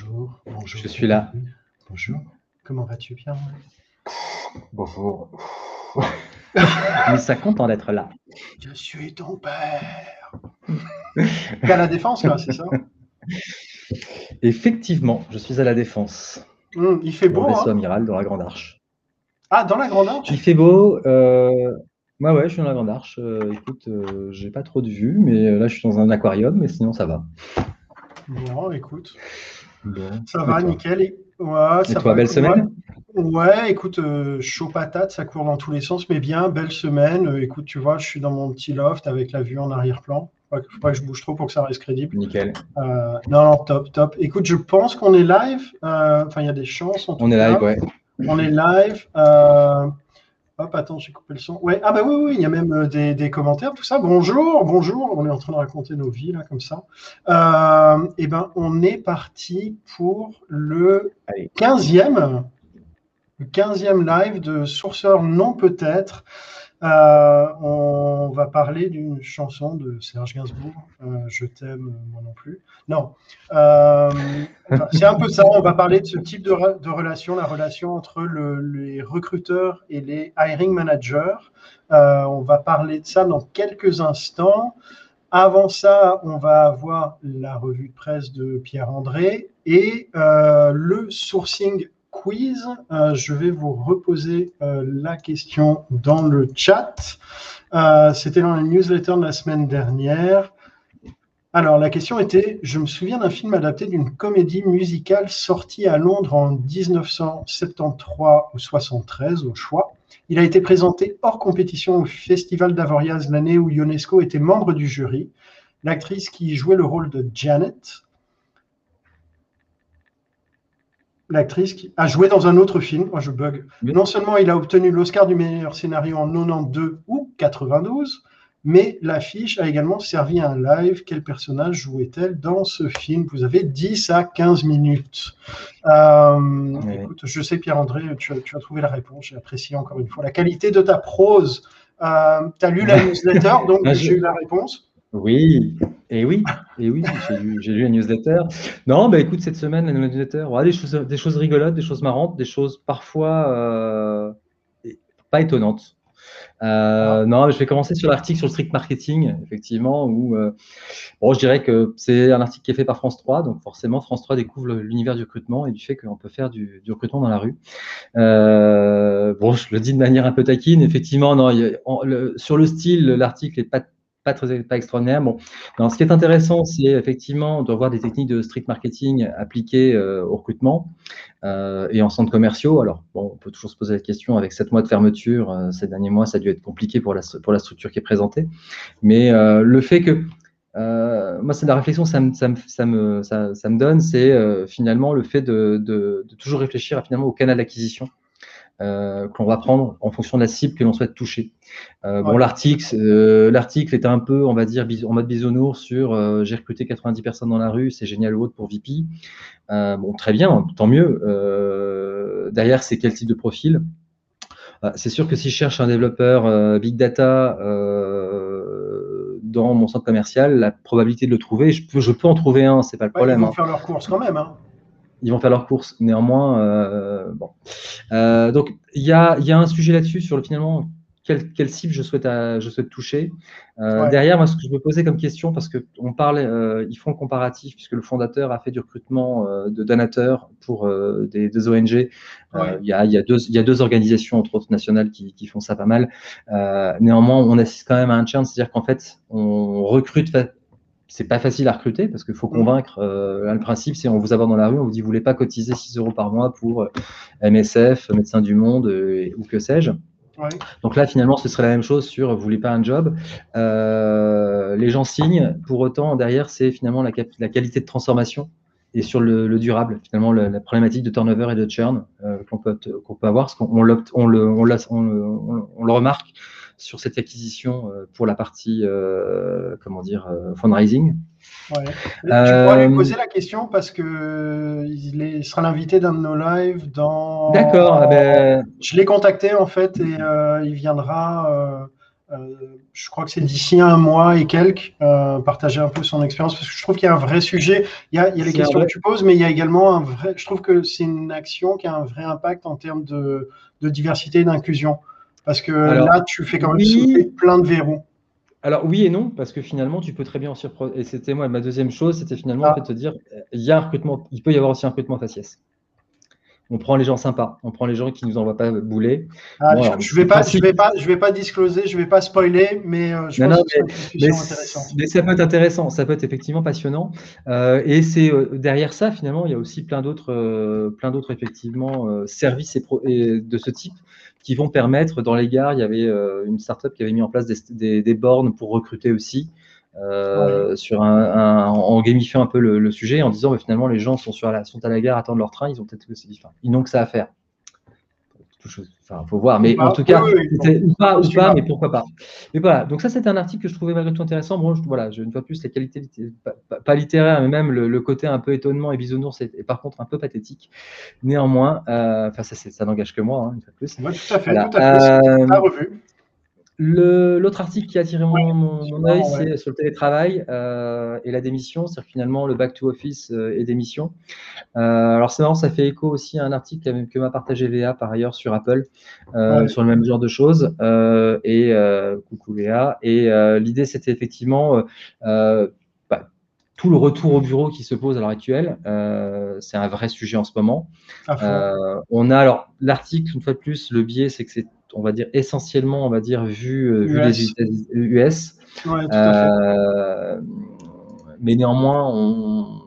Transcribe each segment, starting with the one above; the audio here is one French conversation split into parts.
Bonjour, bonjour. Je suis là. Bonjour. Comment vas-tu, Pierre Bonjour. Mais ça content d'être là. Je suis ton père. T'es à la défense, là, c'est ça? Effectivement, je suis à la défense. Hum, Il fait Au beau, vaisseau hein? amiral de la Grande Arche. Ah, dans la Grande Arche? Il fait beau. Euh... Ouais, ouais, je suis dans la Grande Arche. Euh, écoute, euh, j'ai pas trop de vue, mais euh, là, je suis dans un aquarium, mais sinon, ça va. Bon, écoute, Ça va, nickel. Et, ouais, Et ça toi, va, belle semaine? Ouais, Ouais, écoute, euh, chaud patate, ça court dans tous les sens, mais bien, belle semaine. Euh, écoute, tu vois, je suis dans mon petit loft avec la vue en arrière-plan. Faut pas que- faut pas que je bouge trop pour que ça reste crédible. Nickel. Euh, non, non, top, top. Écoute, je pense qu'on est live. Enfin, il y a des chances. En tout On est live, ouais. On est live. Hop, attends, j'ai coupé le son. Ouais, ah bah oui, oui, il y a même euh, des, des commentaires, tout ça. Bonjour, bonjour. On est en train de raconter nos vies là, comme ça. Euh, eh ben, on est parti pour le Allez. 15e, le 15e live de Sourceur non peut-être. Euh, on va parler d'une chanson de Serge Gainsbourg, euh, Je t'aime, moi non plus. Non, Euh, c'est un peu ça. On va parler de ce type de, re- de relation, la relation entre le- les recruteurs et les hiring managers. On va parler de ça dans quelques instants. Avant ça, on va avoir la revue de presse de Pierre-André et le sourcing quiz. Euh, je vais vous reposer euh, la question dans le chat. Euh, C'était dans la newsletter de la semaine dernière. Alors, la question était, je me souviens d'un film adapté d'une comédie musicale sortie à Londres en 1973 ou 73 au choix. Il a été présenté hors compétition au Festival d'Avoriaz l'année où Ionesco était membre du jury. L'actrice qui jouait le rôle de Janet, l'actrice qui a joué dans un autre film, moi je bug. Oui. Non seulement il a obtenu l'Oscar du meilleur scénario en 92 ou 92, mais l'affiche a également servi à un live. Quel personnage jouait-elle dans ce film? Vous avez 10 à 15 minutes. Euh, Écoute, je sais, Pierre-André, tu, as- tu as trouvé la réponse. J'ai apprécié encore une fois la qualité de ta prose. Euh, tu as lu la newsletter, donc Ah, j'ai eu la réponse. Oui, et oui, et oui, j'ai lu, j'ai lu la newsletter. Non, bah écoute, cette semaine, la newsletter, ouais, des choses, des choses rigolotes, des choses marrantes, des choses parfois euh, pas étonnantes. Euh, non, mais je vais commencer sur l'article sur le strict marketing, effectivement, où euh, bon, je dirais que c'est un article qui est fait par France 3, donc forcément France 3 découvre l'univers du recrutement et du fait qu'on peut faire du, du recrutement dans la rue. Euh, bon, je le dis de manière un peu taquine, effectivement, non, a- le- sur le style, l'article n'est pas pas très extraordinaire. Bon, non, ce qui est intéressant, c'est effectivement de voir des techniques de street marketing appliquées euh, au recrutement euh, et en centres commerciaux. Alors, bon, on peut toujours se poser la question avec sept mois de fermeture, euh, ces derniers mois, ça a dû être compliqué pour la, pour la structure qui est présentée. Mais le fait que, moi, c'est la réflexion ça me, ça me, ça me, ça, me donne, c'est finalement le fait de, de, de toujours réfléchir à, finalement au canal d'acquisition. Euh, qu'on va prendre en fonction de la cible que l'on souhaite toucher. Euh, Bon, l'article, euh, l'article était un peu, on va dire, en mode bisounours sur euh, j'ai recruté 90 personnes dans la rue, c'est génial ou autre pour VP. Euh, bon, très bien, tant mieux. Euh, derrière, c'est quel type de profil? Euh, C'est sûr que si je cherche un développeur euh, big data euh, dans mon centre commercial, la probabilité de le trouver, je peux, je peux en trouver un, c'est pas le Ouais, ils problème. vont hein faire leurs courses quand même. hein. Ils vont faire leurs courses. Néanmoins, euh, bon. Euh, donc, il y a, il y a un sujet là-dessus sur le finalement quelle, quelle cible je souhaite, à- je souhaite toucher. Euh, Ouais. Derrière, moi, ce que je me posais comme question, parce que on parle, euh, ils font le comparatif, puisque le fondateur a fait du recrutement euh, de donateurs pour euh, des, des ONG. Ouais. il, y a, il, y a deux, il y a deux organisations, entre autres nationales, qui, qui font ça pas mal. Euh, néanmoins, on assiste quand même à un churn, c'est-à-dire qu'en fait, on recrute c'est pas facile à recruter parce qu'il faut Mhm. convaincre. euh, là, le principe, c'est on vous aborde dans la rue, on vous dit vous voulez pas cotiser 6 euros par mois pour euh, MSF, Médecins du Monde euh, ou que sais-je. Ouais. Donc là, finalement, ce serait la même chose sur vous voulez pas un job. Euh, les gens signent. Pour autant, derrière, c'est finalement la, qualité de transformation et sur le, le durable. Finalement, le- la problématique de turnover et de churn euh, qu'on peut, avoir, parce qu'on on le remarque sur cette acquisition euh, pour la partie, euh, comment dire, euh, fundraising. Ouais. Tu pourras lui poser la question parce que il, est- il sera l'invité d'un de nos lives dans. D'accord. ah ben, Je l'ai contacté en fait et il viendra. euh, je crois que c'est d'ici un mois et quelques, partager un peu son expérience, parce que je trouve qu'il y a un vrai sujet. Il y a, il y a les questions que tu poses, mais il y a également un vrai. Je trouve que c'est une action qui a un vrai impact en termes de, de diversité et d'inclusion. Parce que là, tu fais quand même plein de verrous. Alors oui et non, parce que finalement, tu peux très bien en surprendre. Et c'était moi, ma deuxième chose, c'était finalement ah. de te dire, il y a un recrutement, il peut y avoir aussi un recrutement faciès on prend les gens sympas, on prend les gens qui ne nous envoient pas bouler. Ah, je ne vais, pas, je vais, pas, je vais pas discloser, je ne vais pas spoiler, mais euh, je pense que c'est intéressant. Mais ça peut être intéressant, ça peut être effectivement passionnant. Euh, et c'est euh, derrière ça, finalement, il y a aussi plein d'autres, plein d'autres effectivement services et, de ce type qui vont permettre, dans les gares, il y avait une startup qui avait mis en place des bornes pour recruter aussi. Euh, sur un, en gamifiant un peu le, sujet, en disant finalement les gens sont, sur la, sont à la gare, attendent leur train, ils ont peut-être ils n'ont que ça à faire. Enfin, faut voir, mais en tout cas, ou pas, ou pas, mais pourquoi pas. Mais voilà, donc ça, c'est un article que je trouvais malgré tout intéressant. Bon, je, voilà, une fois plus, les qualités, pas, littéraires, mais même le, côté un peu étonnement et bisounours est, par contre un peu pathétique. Néanmoins, euh, enfin, ça, ça n'engage que moi, hein, une fois plus. tout à fait, tout à fait. Euh, revue. L'autre article qui a attiré mon, mon œil, c'est sur le télétravail euh, et la démission, c'est finalement le back to office euh, et démission. Euh, alors c'est marrant, ça fait écho aussi à un article que m'a partagé VA par ailleurs sur Apple, sur le même genre de choses. et coucou VA. Et l'idée, c'était effectivement tout le retour au bureau qui se pose à l'heure actuelle. c'est un vrai sujet en ce moment. on a alors l'article, une fois de plus, le biais, c'est que c'est on va dire essentiellement, on va dire vu, euh, vu les US. Euh, mais néanmoins, on,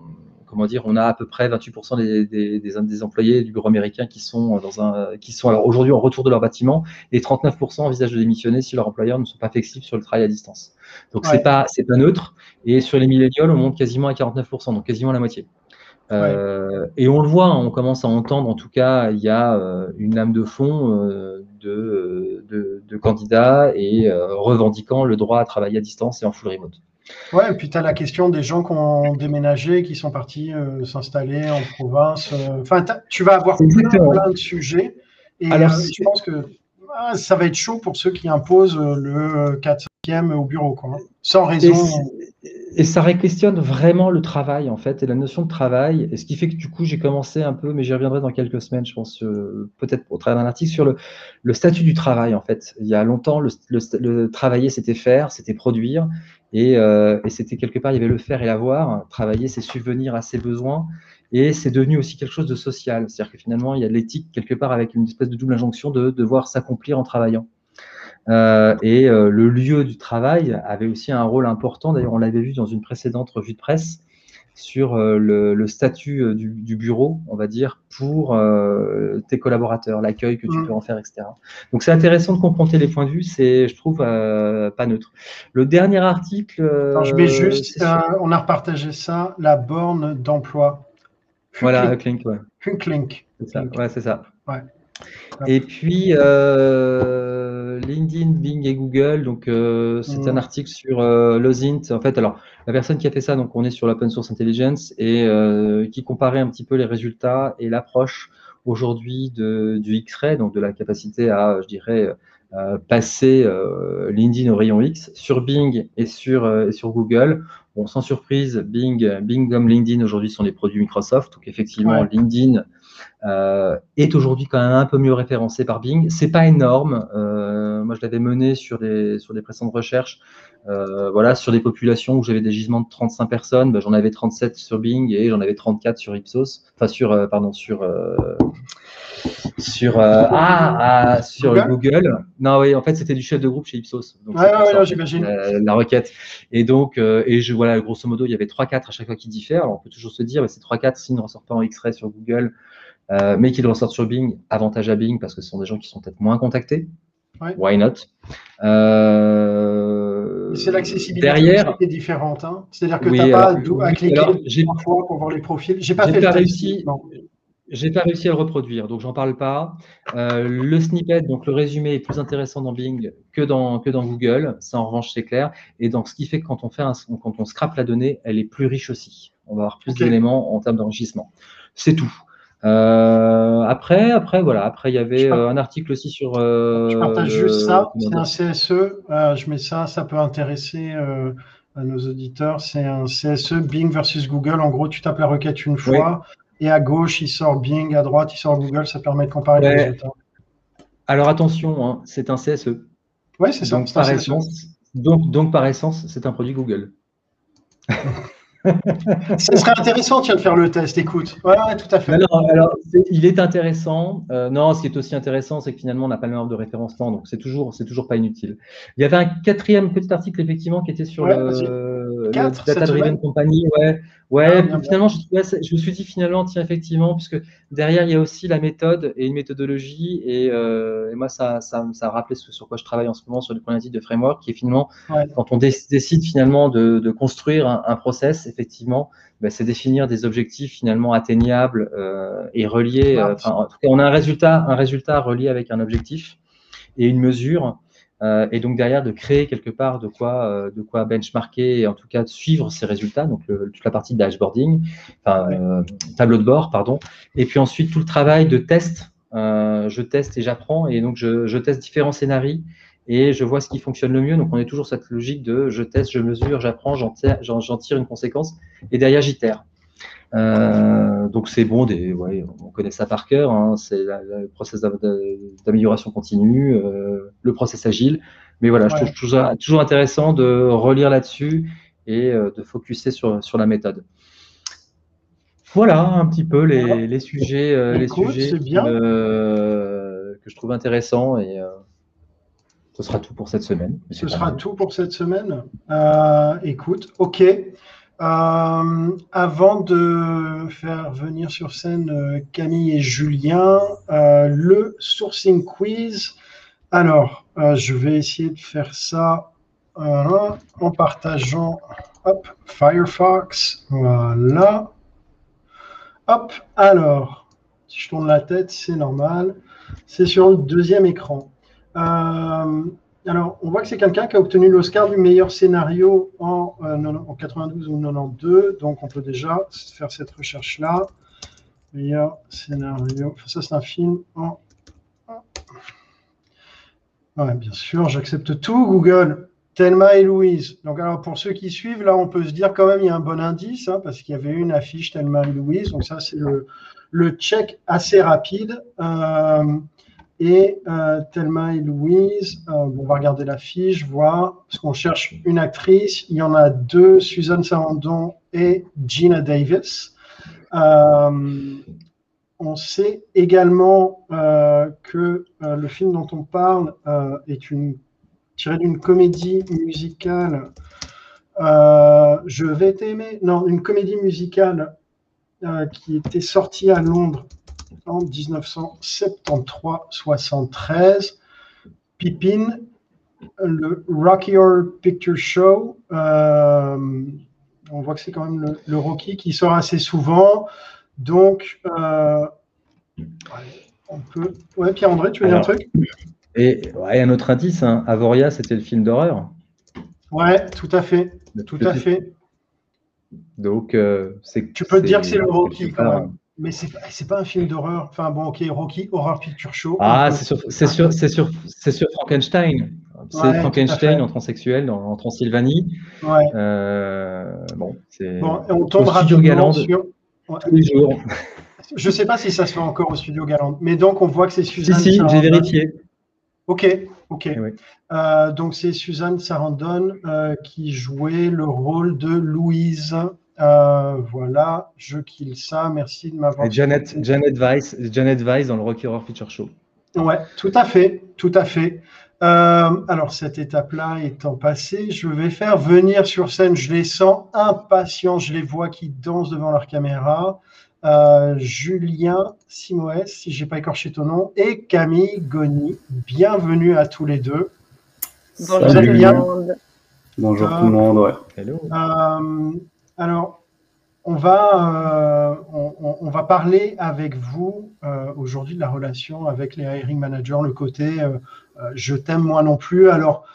comment dire, on a à peu près 28% des, des, des, employés du bureau américain qui sont dans un, qui sont alors aujourd'hui en retour de leur bâtiment et 39% envisagent de démissionner si leurs employeurs ne sont pas flexibles sur le travail à distance. Donc c'est pas c'est pas neutre. Et sur les millénials, on monte quasiment à 49%, donc quasiment la moitié. Euh, et on le voit, hein, on commence à entendre, en tout cas, il y a une lame de fond de, de, candidats et euh, revendiquant le droit à travailler à distance et en full remote. Ouais, et puis tu as la question des gens qui ont déménagé, qui sont partis euh, s'installer en province. Euh, enfin, tu vas avoir plein, de sujets. Et Alors, je pense que ah, ça va être chaud pour ceux qui imposent le 4-5e au bureau, quoi, hein, sans raison et ça réquestionne vraiment le travail, en fait, et la notion de travail. Et ce qui fait que, du coup, j'ai commencé un peu, mais j'y reviendrai dans quelques semaines, je pense, euh, peut-être au travers d'un article sur le, le, statut du travail, en fait. Il y a longtemps, le, le, travailler, c'était faire, c'était produire, et, euh, et c'était quelque part, il y avait le faire et l'avoir. Travailler, c'est subvenir à ses besoins, et c'est devenu aussi quelque chose de social. C'est-à-dire que finalement, il y a l'éthique quelque part avec une espèce de double injonction de devoir s'accomplir en travaillant. Euh, et euh, le lieu du travail avait aussi un rôle important. D'ailleurs, on l'avait vu dans une précédente revue de presse sur euh, le, statut du, bureau, on va dire, pour tes collaborateurs, l'accueil que tu mm. peux en faire, etc. Donc, c'est intéressant de confronter les points de vue. C'est, je trouve, pas neutre. Le dernier article. je mets juste, on a repartagé ça, la borne d'emploi. Voilà, Hucklink, ouais. Hucklink. C'est ça. Ouais, c'est ça. Ouais. Et puis, euh, LinkedIn, Bing et Google. Donc, euh, c'est un article sur euh, Lozint. En fait, alors, la personne qui a fait ça, donc, on est sur l'open source intelligence et qui comparait un petit peu les résultats et l'approche aujourd'hui du X-ray, donc de la capacité à, je dirais, passer LinkedIn au rayon X sur Bing et sur, et sur Google. Bon, sans surprise, Bing, Bing comme LinkedIn aujourd'hui sont des produits Microsoft. Donc, effectivement, LinkedIn euh, est aujourd'hui quand même un peu mieux référencé par Bing. C'est pas énorme. Euh, moi, je l'avais mené sur des sur des précédentes recherches. Euh, voilà, sur des populations où j'avais des gisements de 35 personnes, ben, j'en avais 37 sur Bing et j'en avais 34 sur Ipsos. Enfin, sur pardon, sur sur ah, ah, sur Google. Non, oui, en fait, c'était du chef de groupe chez Ipsos. Donc, ouais, ouais, j'imagine. La, requête. Et donc, et je voilà, grosso modo, il y avait 3-4 à chaque fois qui diffèrent. Alors, on peut toujours se dire, ben, c'est 3-4 s'ils ne ressortent pas en X-ray sur Google. Euh, mais qu'ils ressortent sur Bing, avantage à Bing parce que ce sont des gens qui sont peut-être moins contactés. Why not? Euh, C'est l'accessibilité derrière, qui est différente. Hein. C'est-à-dire que tu n'as pas à cliquer parfois pour voir les profils. J'ai pas, fait pas réussi. J'ai pas réussi à le reproduire, donc j'en parle pas. Euh, le snippet, donc le résumé est plus intéressant dans Bing que dans, que dans Google. Ça, en revanche, c'est clair. Et donc, ce qui fait que quand on fait un, quand on scrape la donnée, elle est plus riche aussi. On va avoir plus d'éléments en termes d'enrichissement. C'est tout. Euh, après, après, voilà. Après, il y avait un article aussi sur. je partage juste ça. C'est un CSE. je mets ça. Ça peut intéresser à nos auditeurs. C'est un CSE Bing versus Google. En gros, tu tapes la requête une fois et à gauche, il sort Bing, à droite, il sort Google. Ça permet de comparer les résultats. Alors attention, hein, c'est un CSE. Oui, c'est ça. Donc par, essence, donc, donc, par essence, c'est un produit Google. Ce serait intéressant, tiens, de faire le test. Écoute, ouais, tout à fait. Alors, il est intéressant. Euh, non, ce qui est aussi intéressant, c'est que finalement, on n'a pas le même ordre de référencement, donc c'est toujours, c'est toujours pas inutile. Il y avait un quatrième petit article effectivement qui était sur le, Data Driven Company. Ouais, ouais. Ah, finalement, je, je, me suis dit finalement, tiens, effectivement, puisque derrière il y a aussi la méthode et une méthodologie, et, euh, et moi, ça, ça, ça, a rappelé ce sur quoi je travaille en ce moment sur le problématique de framework, qui est finalement quand on décide finalement de, de construire un, un process effectivement, bah, c'est définir des objectifs finalement atteignables euh, et reliés. Euh, en tout cas, on a un résultat, un résultat relié avec un objectif et une mesure. Euh, et donc derrière de créer quelque part de quoi, de quoi benchmarker et en tout cas de suivre ces résultats, donc toute la partie de dashboarding, enfin, tableau de bord, pardon. Et puis ensuite tout le travail de test. je teste et j'apprends et donc je, je teste différents scénarios et je vois ce qui fonctionne le mieux. Donc, on est toujours cette logique de je teste, je mesure, j'apprends, j'en tire, une conséquence et derrière, j'itère. Euh, donc, c'est bon, des, ouais, on connaît ça par cœur. Hein, c'est le process d'amélioration continue, euh, le process agile. Mais voilà, je trouve toujours, toujours, intéressant de relire là-dessus et euh, de focuser sur, sur la méthode. Voilà un petit peu les, les sujets, les sujets que je trouve intéressants et ce sera tout pour cette semaine. Ce sera tout pour cette semaine. Écoute, ok. Euh, avant de faire venir sur scène euh, Camille et Julien, le sourcing quiz. Alors, je vais essayer de faire ça en partageant Firefox. Voilà. Hop, alors, si je tourne la tête, c'est normal. C'est sur le deuxième écran. Alors, on voit que c'est quelqu'un qui a obtenu l'Oscar du meilleur scénario en, 92 euh, ou 92, donc on peut déjà faire cette recherche-là. Meilleur scénario. Ça, c'est un film en. Bien sûr, j'accepte tout. Google, Thelma et Louise. Donc, alors, pour ceux qui suivent, là, on peut se dire quand même, il y a un bon indice, hein, parce qu'il y avait une affiche Thelma et Louise. Donc, ça, c'est le, le check assez rapide. Euh, et euh, Thelma et Louise, euh, on va regarder la fiche, voir, parce qu'on cherche une actrice. Il y en a deux, Susan Sarandon et Gina Davis. Euh, on sait également que le film dont on parle est tiré d'une comédie musicale. Je vais t'aimer. Non, une comédie musicale qui était sortie à Londres en 1973-73. Pippin, le Rocky Horror Picture Show. Euh, on voit que c'est quand même le, Rocky qui sort assez souvent. Donc, euh, on peut. Ouais, Pierre-André, tu veux dire un truc? Et un autre indice, hein. Avoria, c'était le film d'horreur. Ouais, tout à fait. Tout à fait. Donc, euh, c'est. Tu peux dire que c'est le Rocky quand même. Mais c'est pas, pas un film d'horreur. Enfin bon, ok, Rocky Horror Picture Show. Ah, c'est sur, sur, sur, sur, Frankenstein. C'est Frankenstein en transsexuel en Transylvanie. Ouais. Euh, bon, c'est. Bon, on tombe rapidement sur. Tous les jours. Je ne sais pas si ça se fait encore au studio Galant, mais donc on voit que c'est Suzanne. Si, si, j'ai vérifié. Ok, ok. Euh, donc c'est Suzanne Sarandon euh, qui jouait le rôle de Louise euh, voilà, je kill ça. Merci de m'avoir. Et Janet, Janet Weiss, Janet Weiss dans le Rocky Horror Picture Show. Ouais, tout à fait, tout à fait. Euh, alors cette étape-là étant passée, je vais faire venir sur scène. Je les sens impatients, je les vois qui dansent devant leur caméra. Euh, Julien Simoes, si j'ai pas écorché ton nom, et Camille Goni. Bienvenue à tous les deux. Bonjour tout le monde. Bonjour tout le monde. Hello. Alors, on va, euh, on, va parler avec vous euh, aujourd'hui de la relation avec les hiring managers, le côté euh, je t'aime moi non plus. Alors,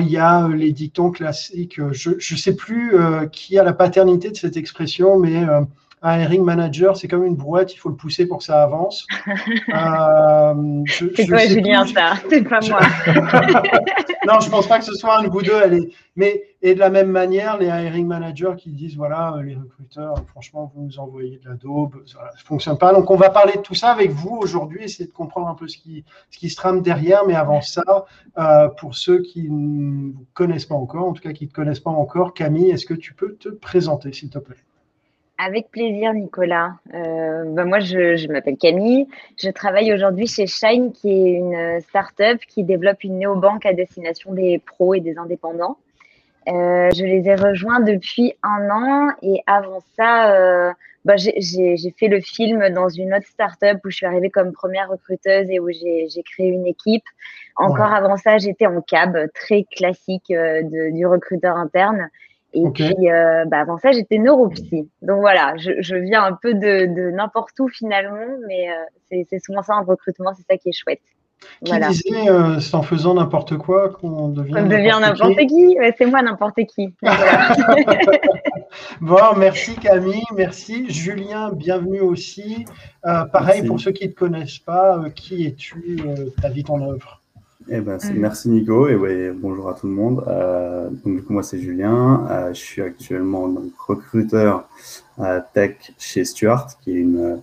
il y a les dictons classiques. Je ne sais plus qui a la paternité de cette expression, mais hiring manager, c'est comme une brouette, il faut le pousser pour que ça avance. Euh, c'est toi, Julien, ça, c'est pas moi. non, je pense pas que ce soit un de vous deux. Elle est... Mais et de la même manière, les hiring managers qui disent voilà, euh, les recruteurs, franchement, vous nous envoyez de la daube, ça ne fonctionne pas. Donc, on va parler de tout ça avec vous aujourd'hui, essayer de comprendre un peu ce qui, ce qui se trame derrière. Mais avant ça, euh, pour ceux qui ne vous connaissent pas encore, en tout cas qui ne te connaissent pas encore, Camille, est-ce que tu peux te présenter, s'il te plaît? Avec plaisir, Nicolas. Euh, ben moi, je, m'appelle Camille. Je travaille aujourd'hui chez Shine, qui est une start-up qui développe une néobanque à destination des pros et des indépendants. Euh, je les ai rejoints depuis un an et avant ça, euh, ben j'ai fait le film dans une autre start-up où je suis arrivée comme première recruteuse et où j'ai créé une équipe. Encore avant ça, j'étais en cab, très classique de, du recruteur interne. Et puis, euh, bah, avant ça, j'étais neuropsy. Donc voilà, je, viens un peu de, n'importe où finalement, mais euh, c'est souvent ça en recrutement, c'est ça qui est chouette. Qui disait, euh, c'est en faisant n'importe quoi qu'on devient n'importe qui, C'est moi n'importe qui. bon, merci Camille, merci. Julien, bienvenue aussi. pareil, pour ceux qui ne te connaissent pas, qui es-tu Ta vie, ton œuvre? Eh ben. Merci Nico et ouais, bonjour à tout le monde. Euh, donc, du coup, moi c'est Julien. Euh, je suis actuellement donc, recruteur euh, tech chez Stuart, qui est une,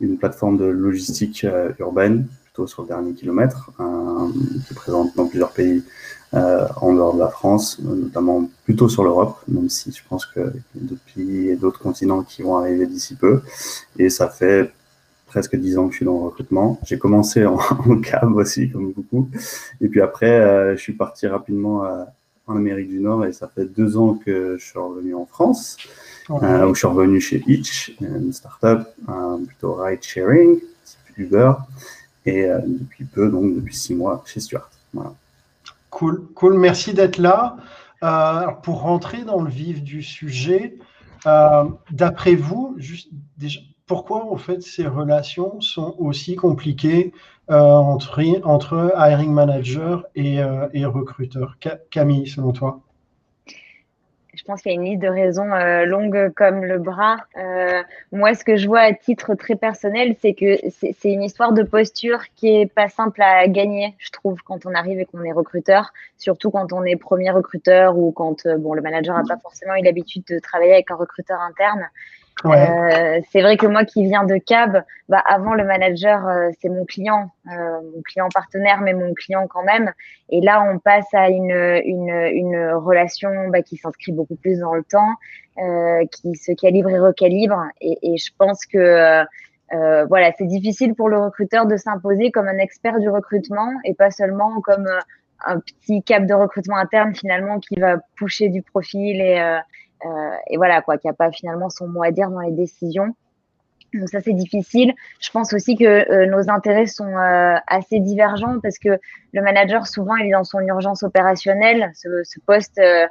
une plateforme de logistique euh, urbaine, plutôt sur le dernier kilomètre, qui est présente dans plusieurs pays en dehors de la France, notamment plutôt sur l'Europe, même si je pense que d'autres pays et d'autres continents qui vont arriver d'ici peu. Et ça fait presque dix ans que je suis dans le recrutement. J'ai commencé en, cab aussi, comme beaucoup. Et puis après, euh, je suis parti rapidement euh, en Amérique du Nord et ça fait deux ans que je suis revenu en France, euh, où je suis revenu chez Itch, une startup plutôt ride sharing, Uber, et depuis peu, donc depuis six mois, chez Stuart. Voilà. Cool, cool. Merci d'être là. pour rentrer dans le vif du sujet, d'après vous, juste déjà, pourquoi en fait ces relations sont aussi compliquées euh, entre, entre hiring manager et, euh, et recruteur? Camille, selon toi? Je pense qu'il y a une liste de raisons euh, longues comme le bras. moi, ce que je vois à titre très personnel, c'est que c'est une histoire de posture qui est pas simple à gagner, je trouve, quand on arrive et qu'on est recruteur, surtout quand on est premier recruteur ou quand bon, le manager n'a pas forcément eu l'habitude de travailler avec un recruteur interne. Euh, c'est vrai que moi qui viens de cab, bah, avant le manager, euh, c'est mon client, euh, mon client partenaire, mais mon client quand même. Et là, on passe à une, une, une relation bah, qui s'inscrit beaucoup plus dans le temps, qui se calibre et recalibre. Et, et je pense que voilà, c'est difficile pour le recruteur de s'imposer comme un expert du recrutement et pas seulement comme un petit cap de recrutement interne finalement qui va pousser du profil et euh, et voilà, quoi, qui n'a pas finalement son mot à dire dans les décisions. Donc ça c'est difficile. Je pense aussi que euh, nos intérêts sont euh, assez divergents parce que le manager souvent il est dans son urgence opérationnelle. Ce, ce poste euh,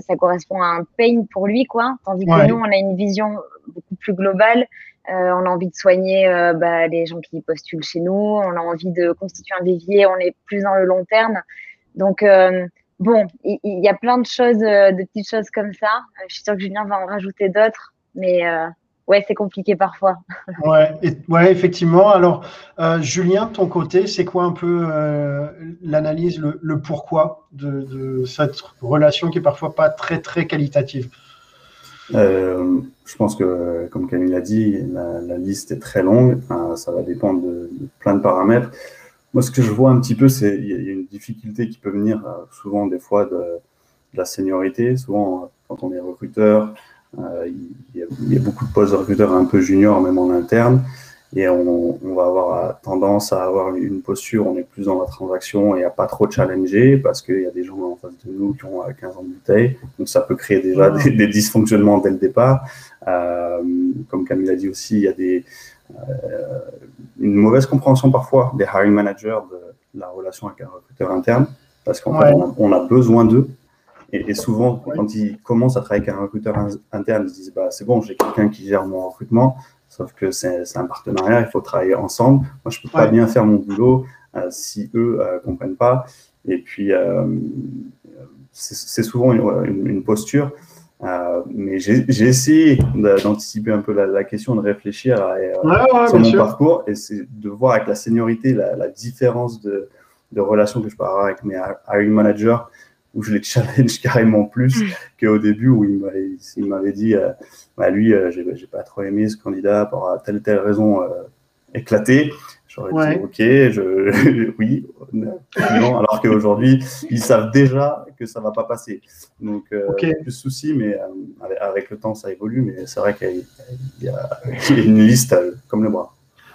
ça correspond à un pain pour lui quoi. Tandis que nous on a une vision beaucoup plus globale. on a envie de soigner bah, les gens qui postulent chez nous. On a envie de constituer un vivier. On est plus dans le long terme. Donc bon, il, y, a plein de choses, euh, de petites choses comme ça. Euh, je suis sûre que Julien va en rajouter d'autres, mais euh, ouais, c'est compliqué parfois. ouais, ouais, effectivement. Alors, Julien, de ton côté, c'est quoi un peu l'analyse, le, pourquoi de, cette relation qui est parfois pas très très qualitative? Je pense que, comme Camille l'a dit, la, liste est très longue. ça va dépendre de plein de paramètres. Moi, ce que je vois un petit peu, c'est qu'il y a une difficulté qui peut venir euh, souvent des fois de, la seniorité. Souvent, euh, quand on est recruteur, euh, il, y a, beaucoup de postes de recruteurs un peu juniors, même en interne. Et on, va avoir tendance à avoir une posture, on est plus dans la transaction et à pas trop challenger parce qu'il y a des gens en face de nous qui ont 15 ans de bouteille. Donc ça peut créer déjà des, dysfonctionnements dès le départ. comme Camille a dit aussi, il y a des, une mauvaise compréhension parfois des hiring managers de la relation avec un recruteur interne, parce qu'en fait, on a, besoin d'eux. Et, souvent, quand ils commencent à travailler avec un recruteur interne, ils se disent bah, c'est bon, j'ai quelqu'un qui gère mon recrutement, sauf que c'est un partenariat, il faut travailler ensemble. Moi, je ne peux pas bien faire mon boulot euh, si eux ne euh, comprennent pas. Et puis, c'est souvent une, posture Euh, mais j'ai essayé d'anticiper un peu la, question, de réfléchir à, euh, sur mon parcours et c'est de voir avec la seniorité la, différence de, de relation que je peux avoir avec mes hiring managers où je les challenge carrément plus mm. qu'au début où il m'avait dit euh, bah, lui, j'ai pas trop aimé ce candidat pour telle telle raison éclatée. J'aurais dit, ok, je, oui, non, alors qu'aujourd'hui, ils savent déjà que ça va pas passer. Donc, euh, plus de soucis, mais euh, avec, le temps, ça évolue. Mais c'est vrai qu'il y, a une liste euh, comme le bras.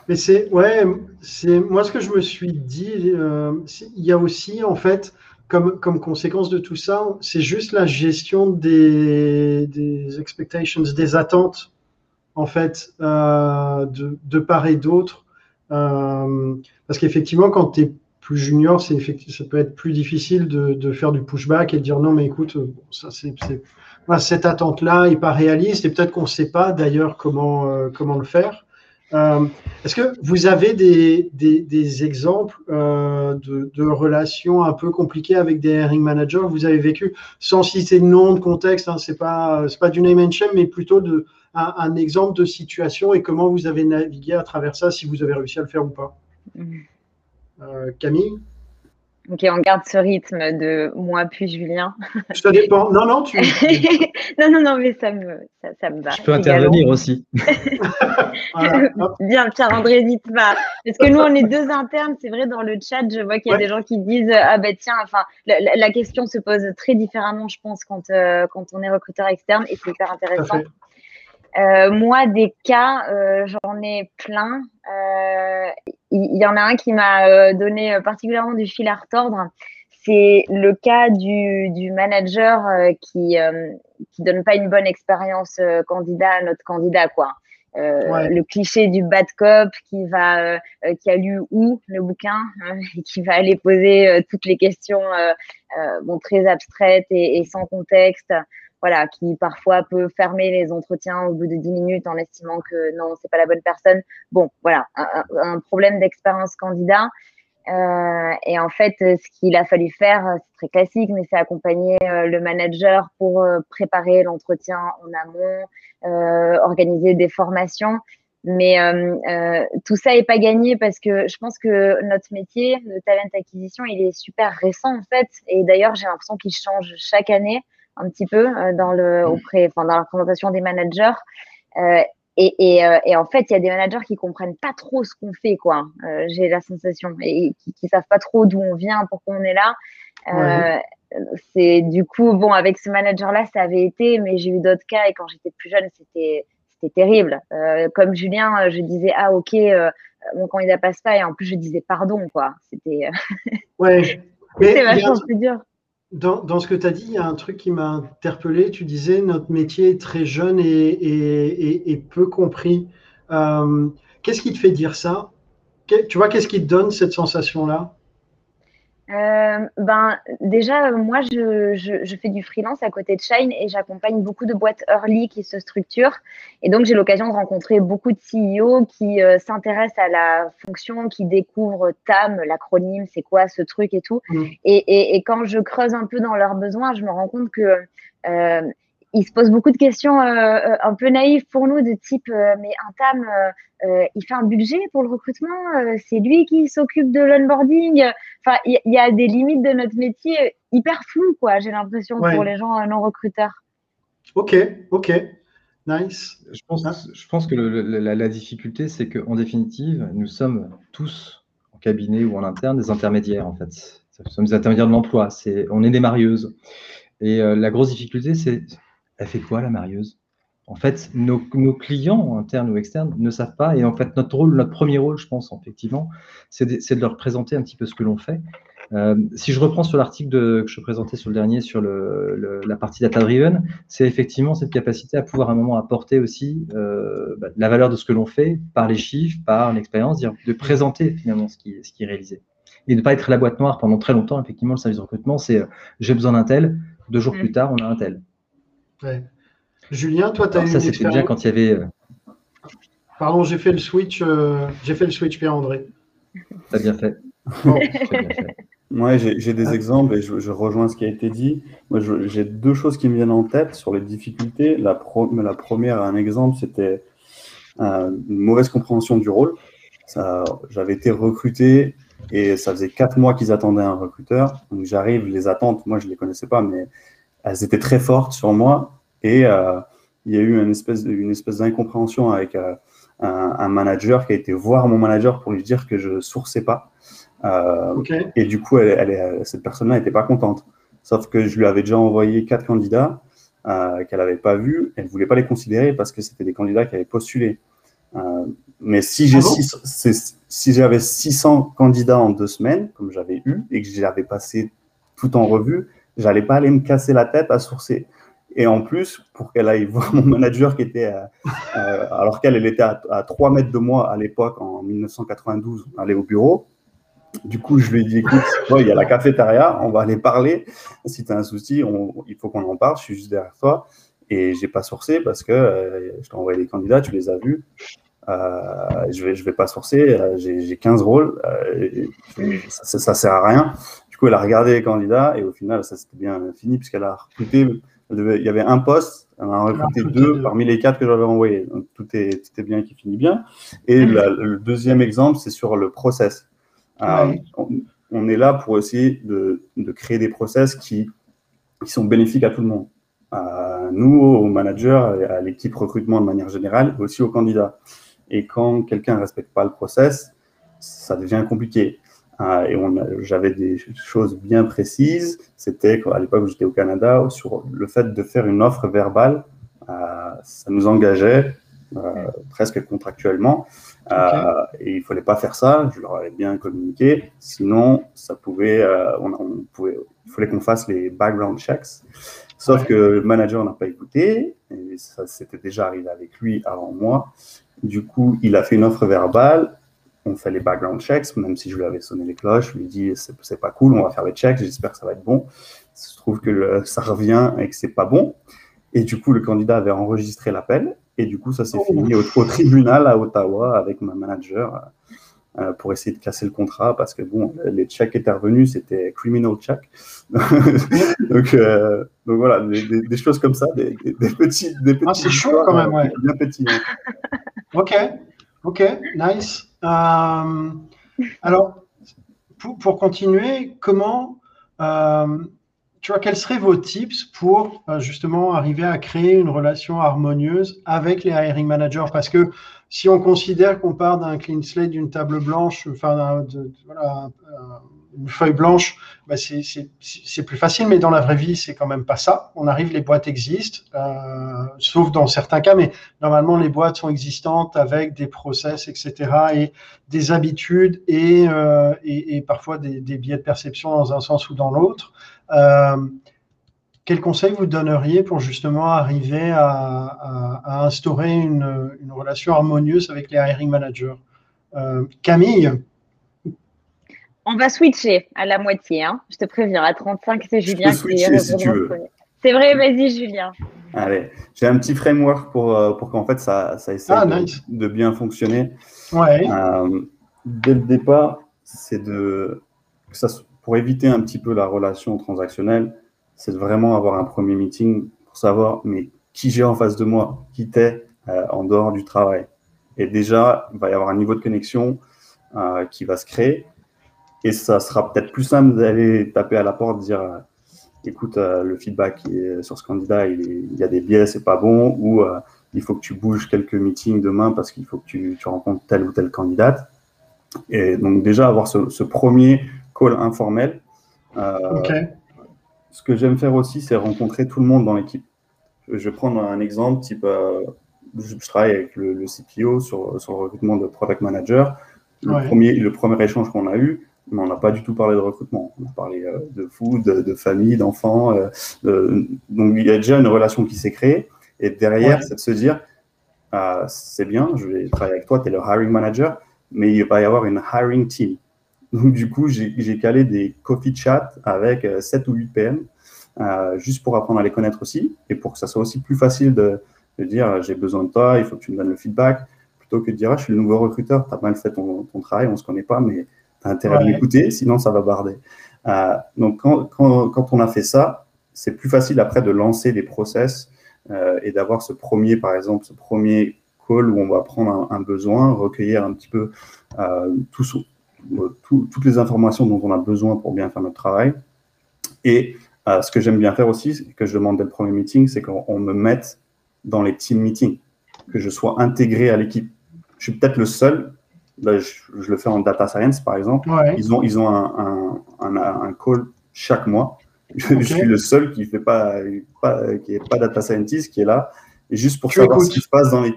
Mais c'est, ouais, c'est moi ce que je me suis dit. il y a aussi, en fait, comme, comme conséquence de tout ça, c'est juste la gestion des, des expectations, des attentes, en fait, de, de part et d'autre euh, parce qu'effectivement, quand tu es plus junior, ça peut être plus difficile de, faire du pushback et de dire non, mais écoute, c'est, cette attente-là n'est pas réaliste et peut-être qu'on ne sait pas d'ailleurs comment, euh, le faire. Euh, est-ce que vous avez des, des, exemples de, relations un peu compliquées avec des hiring managers? Vous avez vécu, sans citer de nom, de contexte, hein, c'est pas, pas du name and shame, mais plutôt de, un, exemple de situation et comment vous avez navigué à travers ça, si vous avez réussi à le faire ou pas. Mm. Euh, Camille? Ok, on garde ce rythme de moi puis Julien. Ça dépend. Non, non, tu. non, non, non, mais ça me, ça, me va. Je peux intervenir aussi. Bien, Pierre-André, dites pas. Parce que nous, on est deux internes. C'est vrai, dans le chat, je vois qu'il y a des gens qui disent Ah, ben tiens, enfin, la, question se pose très différemment, je pense, quand, euh, quand on est recruteur externe et c'est hyper intéressant. Euh, moi, des cas, euh, j'en ai plein. Euh, il y, en a un qui m'a donné particulièrement du fil à retordre. C'est le cas du, du manager qui qui donne pas une bonne expérience candidat à notre candidat, quoi. Le cliché du bad cop qui va, qui a lu où le bouquin hein, et qui va aller poser toutes les questions, bon très abstraites et, et sans contexte voilà, qui parfois peut fermer les entretiens au bout de 10 minutes en estimant que non, c'est pas la bonne personne. Bon, voilà, un, problème d'expérience candidat. Euh, et en fait, ce qu'il a fallu faire, c'est très classique, mais c'est accompagner euh, le manager pour euh, préparer l'entretien en amont, organiser des formations. Mais tout ça n'est pas gagné parce que je pense que notre métier de talent acquisition, il est super récent en fait. Et d'ailleurs, j'ai l'impression qu'il change chaque année un petit peu euh, dans le auprès, enfin dans la présentation des managers. Euh, et, et, euh, et, en fait, il y a des managers qui comprennent pas trop ce qu'on fait, quoi. J'ai la sensation et qui, qui savent pas trop d'où on vient, pourquoi on est là. C'est du coup bon avec ce manager-là, ça avait été, mais j'ai eu d'autres cas et quand j'étais plus jeune, c'était c'était terrible. comme Julien, je disais ah ok, mon candidat passe pas et en plus je disais pardon quoi. C'était ouais. c'est vachement plus dur. Dans, ce que tu as dit, il y a un truc qui m'a interpellé. Tu disais notre métier est très jeune et, peu compris. Euh, qu'est-ce qui te fait dire ça? Tu vois, qu'est-ce qui te donne cette sensation-là? Euh, ben, déjà, moi, je, je, fais du freelance à côté de Shine et j'accompagne beaucoup de boîtes early qui se structurent. Et donc, j'ai l'occasion de rencontrer beaucoup de CEO qui euh, s'intéressent à la fonction, qui découvrent TAM, l'acronyme, c'est quoi ce truc et tout. Mmh. Et, et, et, quand je creuse un peu dans leurs besoins, je me rends compte que euh, il se pose beaucoup de questions euh, euh, un peu naïves pour nous, de type euh, mais un TAM, il fait un budget pour le recrutement, c'est lui qui s'occupe de l'onboarding. Enfin, il y, a des limites de notre métier hyper floues, quoi. J'ai l'impression pour les gens non recruteurs. Ok, ok, nice. Je pense, je pense que la, difficulté, c'est qu'en définitive, nous sommes tous en cabinet ou en interne des intermédiaires, en fait. Nous sommes des intermédiaires de l'emploi. C'est, on est des marieuses. Et la grosse difficulté, c'est elle fait quoi la marieuse? En fait, nos, clients, internes ou externes, ne savent pas. Et en fait, notre rôle, notre premier rôle, je pense, effectivement, c'est de, leur présenter un petit peu ce que l'on fait. Euh, si je reprends sur l'article que je présentais sur le dernier sur la partie data-driven, c'est effectivement cette capacité à pouvoir à un moment apporter aussi euh, bah, la valeur de ce que l'on fait par les chiffres, par l'expérience, de présenter finalement ce qui, ce qui est réalisé. Et de ne pas être la boîte noire pendant très longtemps. Effectivement, le service de recrutement, c'est euh, j'ai besoin d'un tel, deux jours mm. plus tard, on a un tel. Julien, toi, tu as eu Ça, c'était bien quand il y avait. Euh, Pardon, j'ai fait le switch, euh, j'ai fait le switch Pierre-André. T'as bien fait. Moi, j'ai des exemples et je, rejoins ce qui a été dit. Moi, j'ai deux choses qui me viennent en tête sur les difficultés. La, la première, un exemple, c'était euh, une mauvaise compréhension du rôle. J'avais été recruté et ça faisait quatre mois qu'ils attendaient un recruteur. Donc j'arrive, les attentes, moi je ne les connaissais pas, mais elles étaient très fortes sur moi. Et euh, il y a eu une espèce, une espèce d'incompréhension avec euh, un, manager qui a été voir mon manager pour lui dire que je ne sourçais pas. Euh, et du coup, elle, cette personne-là n'était pas contente. Sauf que je lui avais déjà envoyé quatre candidats qu'elle n'avait pas vus. Elle ne voulait pas les considérer parce que c'était des candidats qui avaient postulé. mais si j'ai ah si j'avais 600 candidats en deux semaines, comme j'avais eu, et que j'avais passé tout en revue, j'allais pas aller me casser la tête à sourcer. Et en plus, pour qu'elle aille voir mon manager qui était, euh, alors qu'elle elle était à, à, 3 mètres de moi à l'époque, en 1992, aller au bureau. Du coup, je lui ai dit, écoute, il y a la cafétéria, on va aller parler. Si tu as un souci, il faut qu'on en parle, je suis juste derrière toi. Et j'ai pas sourcé parce que euh, je t'ai envoyé des candidats, tu les as vus. Euh, je vais, je vais pas sourcer, euh, j'ai 15 rôles, euh, ça, ça, sert à rien. Coup, elle a regardé les candidats et au final, ça s'était bien fini puisqu'elle a recruté. il y avait un poste, elle a recruté deux parmi les quatre que j'avais envoyés. Donc tout est, tout est bien qui finit bien. Et le deuxième exemple, c'est sur le process. on, est là pour essayer de, de créer des process qui, qui, sont bénéfiques à tout le monde. À nous, aux managers, à l'équipe recrutement de manière générale, aussi aux candidats. Et quand quelqu'un ne respecte pas le process, ça devient compliqué. Euh, et j'avais des choses bien précises. C'était à l'époque où j'étais au Canada, sur le fait de faire une offre verbale, euh, ça nous engageait euh, presque contractuellement. Et il ne fallait pas faire ça. Je leur avais bien communiqué. Sinon, ça pouvait, on, pouvait, il fallait qu'on fasse les background checks. Sauf que le manager n'a pas écouté. Et ça s'était déjà arrivé avec lui avant moi. Du coup, il a fait une offre verbale. On fait les background checks, même si je lui avais sonné les cloches. Je lui ai dit, c'est pas cool, on va faire les checks, j'espère que ça va être bon. Je trouve que ça revient et que c'est pas bon. Et du coup, le candidat avait enregistré l'appel. Et du coup, ça s'est oh. fini au, tribunal à Ottawa avec ma manager euh, pour essayer de casser le contrat parce que bon, les checks étaient revenus, c'était criminal check. donc, euh, donc, voilà, des, choses comme ça, des, petits, des petits. Ah, c'est chaud quand même, ouais. Bien petits. Ok, ok, nice. Euh, alors, pour, continuer, comment, euh, tu vois, quels seraient vos tips pour euh, justement arriver à créer une relation harmonieuse avec les hiring managers? Parce que si on considère qu'on part d'un clean slate, d'une table blanche, enfin, voilà, une feuille blanche, bah c'est plus facile, mais dans la vraie vie, c'est quand même pas ça. On arrive, les boîtes existent, euh, sauf dans certains cas, mais normalement, les boîtes sont existantes avec des process, etc., et des habitudes et, euh, parfois des, biais de perception dans un sens ou dans l'autre. Euh, quel conseil vous donneriez pour justement arriver à, instaurer une, une, relation harmonieuse avec les hiring managers? Euh, Camille on va switcher à la moitié. Hein. Je te préviens, à 35, c'est Julien qui est si tu veux. C'est vrai, vas-y, Julien. Allez, j'ai un petit framework pour, euh, pour qu'en fait ça, ça essaie ah, de, bien fonctionner. Ouais. Euh, dès le départ, c'est de. Ça, pour éviter un petit peu la relation transactionnelle, c'est de vraiment avoir un premier meeting pour savoir mais qui j'ai en face de moi, qui t'es euh, en dehors du travail. Et déjà, il va y avoir un niveau de connexion qui va se créer. Et ça sera peut-être plus simple d'aller taper à la porte, dire euh, écoute, euh, le feedback sur ce candidat, il, y a des biais, c'est pas bon, ou euh, il faut que tu bouges quelques meetings demain parce qu'il faut que tu, rencontres telle ou telle candidate. Et donc, déjà, avoir ce, premier call informel. Ce que j'aime faire aussi, c'est rencontrer tout le monde dans l'équipe. Je vais prendre un exemple, type, je, travaille avec le, CPO sur, sur, le recrutement de product manager. Le, premier, le premier échange qu'on a eu, mais on n'a pas du tout parlé de recrutement. On a parlé euh, de food, de, famille, d'enfants. Euh, donc il y a déjà une relation qui s'est créée. Et derrière, c'est de se dire, ah, c'est bien, je vais travailler avec toi, tu es le hiring manager, mais il va y avoir une hiring team. Donc du coup, j'ai calé des coffee chats avec 7 euh, ou 8 PM, juste pour apprendre à les connaître aussi, et pour que ça soit aussi plus facile de, de dire, j'ai besoin de toi, il faut que tu me donnes le feedback, plutôt que de dire, ah, je suis le nouveau recruteur, tu as mal fait ton, ton travail, on ne se connaît pas, mais as intérêt à m'écouter, sinon ça va barder. Euh, donc, quand, quand, quand, on a fait ça, c'est plus facile après de lancer des process euh, et d'avoir ce premier, par exemple, ce premier call où on va prendre un, besoin, recueillir un petit peu euh, tout, toutes les informations dont on a besoin pour bien faire notre travail. Et ce que j'aime bien faire aussi, que je demande dès le premier meeting, c'est qu'on me mette dans les team meetings, que je sois intégré à l'équipe. Je suis peut-être le seul je, le fais en data science, par exemple. Ils ont, ils ont un, un, un, call chaque mois. Je suis le seul qui fait pas, pas qui est pas data scientist, qui est là, et juste pour savoir ce qui se passe dans les,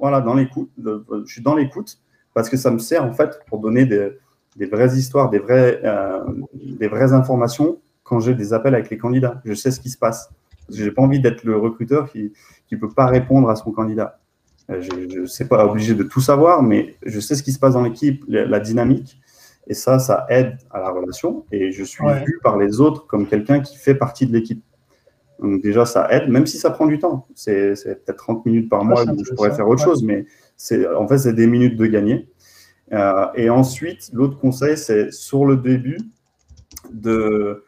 voilà, dans l'écoute. Je suis dans l'écoute parce que ça me sert en fait pour donner des, des vraies histoires, des vraies, euh, des vraies informations quand j'ai des appels avec les candidats. Je sais ce qui se passe. Je n'ai pas envie d'être le recruteur qui ne peut pas répondre à son candidat. Euh, je ne sais pas obligé de tout savoir, mais je sais ce qui se passe dans l'équipe, la, dynamique. Et ça, ça aide à la relation. Et je suis vu par les autres comme quelqu'un qui fait partie de l'équipe. Donc déjà, ça aide, même si ça prend du temps. C'est peut-être 30 minutes par mois où je pourrais faire autre chose, mais en fait, c'est des minutes de gagner. Euh, et ensuite, l'autre conseil, c'est sur le début, de,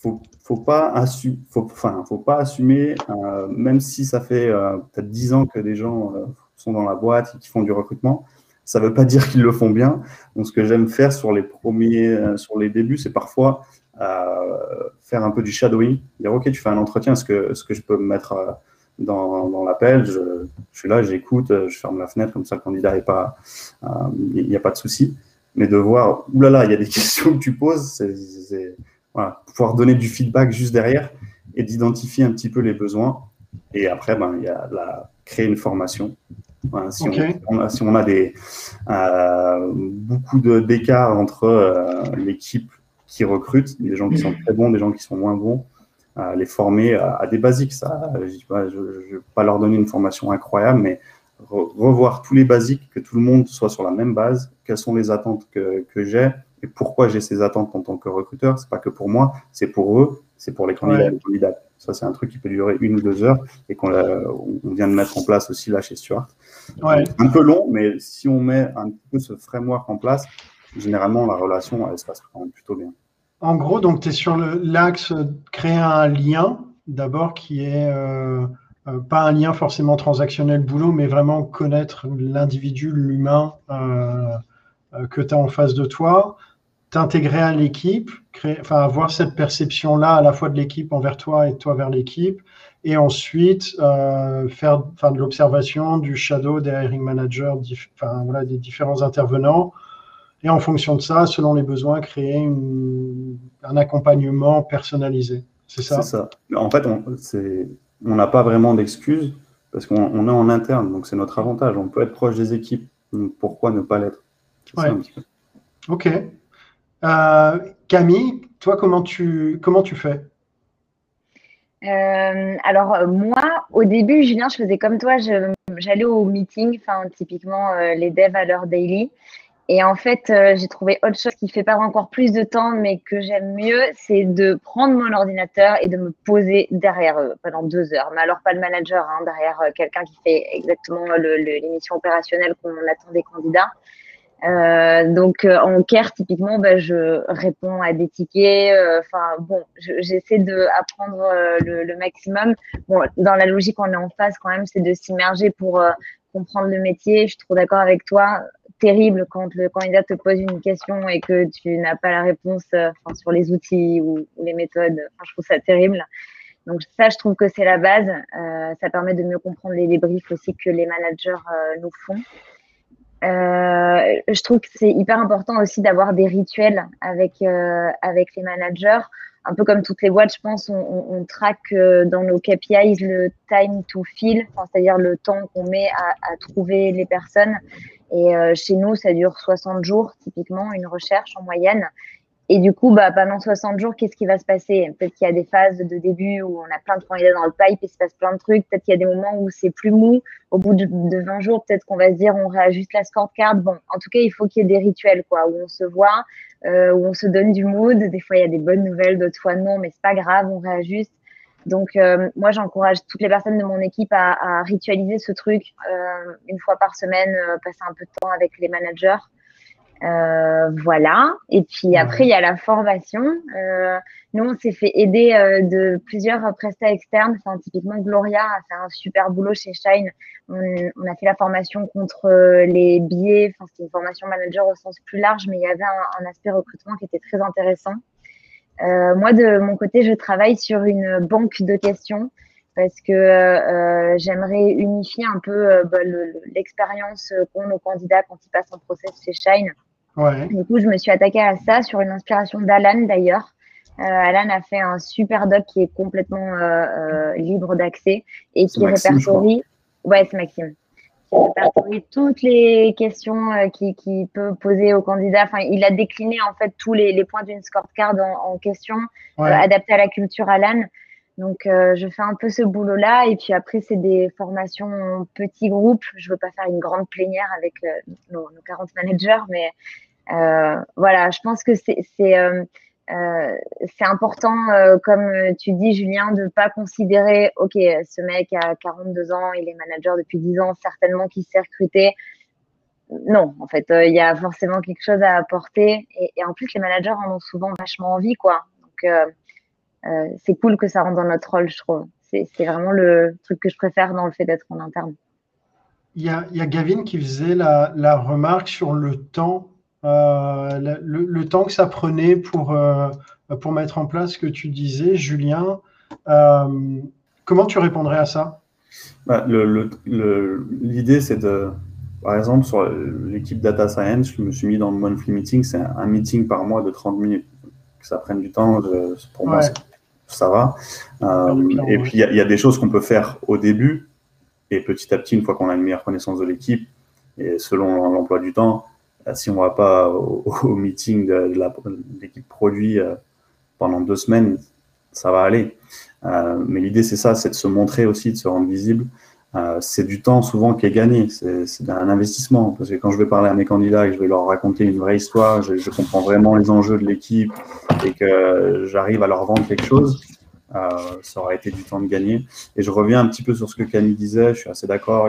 faut, faut pas assumer, faut, enfin, faut pas assumer, euh, même si ça fait euh, peut-être dix ans que des gens euh, sont dans la boîte et qui font du recrutement, ça veut pas dire qu'ils le font bien. Donc, ce que j'aime faire sur les premiers, sur les débuts, c'est parfois faire un peu du shadowing, dire ok, tu fais un entretien, est-ce que, est-ce que je peux me mettre dans, l'appel, je, je, suis là, j'écoute, je ferme la fenêtre, comme ça le candidat n'est pas, il n'y a pas de souci. Mais de voir, oulala, il y a des questions que tu poses, c'est voilà, pouvoir donner du feedback juste derrière et d'identifier un petit peu les besoins. Et après, ben, il y a la, créer une formation. si, on, a, si, on, a, des, euh, beaucoup d'écart entre euh, l'équipe qui recrute, des gens qui sont très bons, des gens qui sont moins bons, euh, les former à, des basiques. Ça, je ne vais pas leur donner une formation incroyable, mais revoir tous les basiques, que tout le monde soit sur la même base, quelles sont les attentes que, que j'ai, et pourquoi j'ai ces attentes en tant que recruteur. C'est pas que pour moi, c'est pour eux, c'est pour les candidats et les candidats. Ça, c'est un truc qui peut durer une ou deux heures et qu'on vient de mettre en place aussi là chez Stuart. Un peu long, mais si on met un peu ce framework en place, généralement, la relation, elle se passe plutôt bien. En gros, donc, tu es sur l'axe créer un lien, d'abord, qui est euh, euh, pas un lien forcément transactionnel boulot, mais vraiment connaître l'individu, l'humain euh, que tu as en face de toi t'intégrer à l'équipe, enfin avoir cette perception-là à la fois de l'équipe envers toi et de toi vers l'équipe, et ensuite euh, faire enfin, de l'observation, du shadow, des hiring managers, enfin, voilà, des différents intervenants, et en fonction de ça, selon les besoins, créer un accompagnement personnalisé. C'est ça? C'est ça. En fait, on n'a pas vraiment d'excuses parce qu'on est en interne, donc c'est notre avantage. On peut être proche des équipes, donc pourquoi ne pas l'être? Ouais. Ok. Euh, Camille, toi, comment tu, comment tu fais? Euh, alors moi, au début, Julien, je faisais comme toi, j'allais au meeting, typiquement euh, les devs à leur daily. Et en fait, j'ai trouvé autre chose qui fait perdre encore plus de temps, mais que j'aime mieux, c'est de prendre mon ordinateur et de me poser derrière eux pendant deux heures. Mais alors pas le manager, hein, derrière quelqu'un qui fait exactement l'émission opérationnelle qu'on attend des candidats. Euh, donc euh, en care typiquement, bah, je réponds à des tickets. Euh, enfin bon, j'essaie de apprendre le, le, maximum. Bon, dans la logique, on est en phase quand même, c'est de s'immerger pour comprendre le métier. Je suis trop d'accord avec toi. Terrible quand le candidat te pose une question et que tu n'as pas la réponse sur les outils ou, les méthodes. Je trouve ça terrible. Donc ça, je trouve que c'est la base. ça permet de mieux comprendre les débriefs aussi que les managers nous font. Euh, je trouve que c'est hyper important aussi d'avoir des rituels avec, euh, avec les managers. Un peu comme toutes les boîtes, je pense, on, traque euh, dans nos KPIs le time to fill, c'est-à-dire le temps qu'on met à, trouver les personnes. Et chez nous, ça dure 60 jours, typiquement, une recherche en moyenne. Et du coup, bah, pendant 60 jours, qu'est-ce qui va se passer? Peut-être qu'il y a des phases de début où on a plein de candidats dans le pipe et il se passe plein de trucs. Peut-être qu'il y a des moments où c'est plus mou. Au bout de, 20 jours, peut-être qu'on va se dire on réajuste la scorecard. Bon, en tout cas, il faut qu'il y ait des rituels, quoi, où on se voit, euh, où on se donne du mood. Des fois, il y a des bonnes nouvelles, d'autres fois non, mais c'est pas grave, on réajuste. Donc, euh, moi, j'encourage toutes les personnes de mon équipe à, à ritualiser ce truc euh, une fois par semaine, euh, passer un peu de temps avec les managers. Euh, voilà. Et puis après, il y a la formation. Euh, nous, on s'est fait aider euh, de plusieurs prestats externes. Enfin, typiquement, Gloria a fait un super boulot chez Shine. On, on a fait la formation contre les billets. Enfin, c'était une formation manager au sens plus large, mais il y avait un, un aspect recrutement qui était très intéressant. moi, de mon côté, je travaille sur une banque de questions parce que euh, j'aimerais unifier un peu bah, l'expérience qu'ont nos candidats quand ils passent en process chez Shine du coup, je me suis attaquée à ça sur une inspiration d'Alan d'ailleurs. Euh, Alan a fait un super doc qui est complètement euh, euh, libre d'accès et qui répertorie. Ouais, c'est Maxime. Qui répertorie toutes les questions qu'il qui peut poser aux candidats. Enfin, il a décliné en fait tous les, les points d'une scorecard en, en questions adaptées à la culture Alan. Donc, je fais un peu ce boulot-là. Et puis après, c'est des formations en petits groupes. Je veux pas faire une grande plénière avec nos, nos, 40 managers, mais euh, voilà, je pense que c'est euh, euh, c'est important, comme tu dis, Julien, de pas considérer, OK, ce mec a 42 ans, il est manager depuis 10 ans, certainement qu'il s'est recruté. Non, en fait, il y a forcément quelque chose à apporter. Et, et, en plus, les managers en ont souvent vachement envie, quoi. Donc, euh, c'est cool que ça rentre dans notre rôle, je trouve. C'est vraiment le truc que je préfère dans le fait d'être en interne. Il y, a, il y a, Gavin qui faisait la, la remarque sur le temps euh, le, temps que ça prenait pour, euh, pour mettre en place ce que tu disais, Julien. Euh, comment tu répondrais à ça? Bah, L'idée, c'est de, par exemple, sur l'équipe Data Science, je me suis mis dans le monthly meeting, c'est un meeting par mois de 30 minutes. Que ça prenne du temps, pour moi, ça va. et puis, il y, a des choses qu'on peut faire au début, et petit à petit, une fois qu'on a une meilleure connaissance de l'équipe, et selon l'emploi du temps, euh, si on ne va pas au, meeting de, l'équipe produit euh, pendant deux semaines, ça va aller. Euh, mais l'idée, c'est ça, c'est de se montrer aussi, de se rendre visible. C'est du temps souvent qui est gagné, c'est un investissement. Parce que quand je vais parler à mes candidats et que je vais leur raconter une vraie histoire, je, je comprends vraiment les enjeux de l'équipe et que j'arrive à leur vendre quelque chose, ça aura été du temps de gagner. Et je reviens un petit peu sur ce que Camille disait, je suis assez d'accord.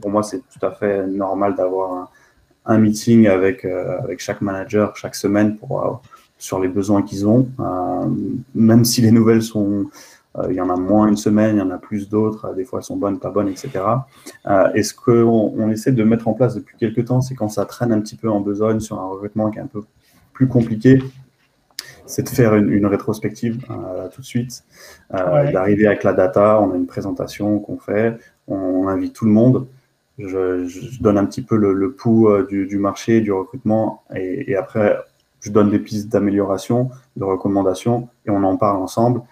Pour moi, c'est tout à fait normal d'avoir un, meeting avec, euh, avec chaque manager chaque semaine pour, euh, sur les besoins qu'ils ont. Euh, même si les nouvelles sont, il y en a moins une semaine, il y en a plus d'autres, des fois elles sont bonnes, pas bonnes, etc. et ce qu'on on essaie de mettre en place depuis quelques temps, c'est quand ça traîne un petit peu en besogne sur un recrutement qui est un peu plus compliqué, c'est de faire une, rétrospective tout de suite, d'arriver avec la data, on a une présentation qu'on fait, on invite tout le monde, je, donne un petit peu le, pouls euh, du, marché, du recrutement, et, après, je donne des pistes d'amélioration, de recommandations, et on en parle ensemble.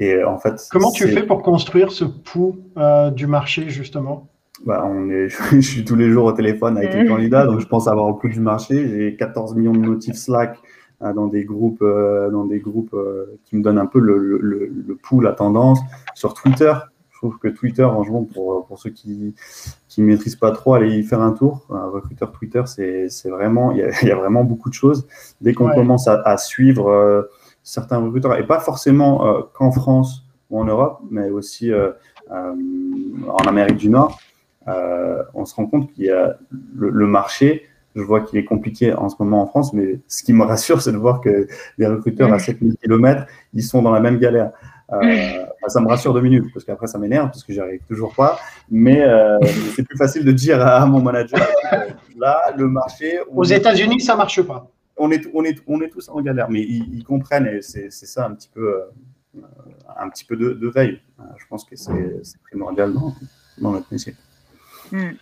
Et en fait, comment tu fais pour construire ce pouls euh, du marché justement? Bah, on est, je suis tous les jours au téléphone avec les candidats, donc je pense avoir le pouls du marché. J'ai 14 millions de notifs Slack euh, dans des groupes, dans des groupes qui me donnent un peu le, le, le pouls, la tendance. Sur Twitter, je trouve que Twitter, franchement, pour, pour ceux qui ne maîtrisent pas trop, allez y faire un tour. Un recruteur Twitter, c'est vraiment, il y, a, vraiment beaucoup de choses. Dès qu'on commence à, suivre euh, certains recruteurs, et pas forcément euh, qu'en France ou en Europe, mais aussi euh, en Amérique du Nord, on se rend compte qu'il y a le, marché je vois qu'il est compliqué en ce moment en France, mais ce qui me rassure, c'est de voir que les recruteurs à 7000 km, ils sont dans la même galère. Euh, ça me rassure deux minutes, parce qu'après ça m'énerve, parce que j'y arrive toujours pas. Mais euh, c'est plus facile de dire à mon manager, euh, là, le marché... Aux États-Unis, ça marche pas. On est, on, est, on est tous en galère, mais ils, comprennent, et c'est ça un petit peu, un petit peu de, veille. Je pense que c'est primordial dans, dans, notre métier. Hmm.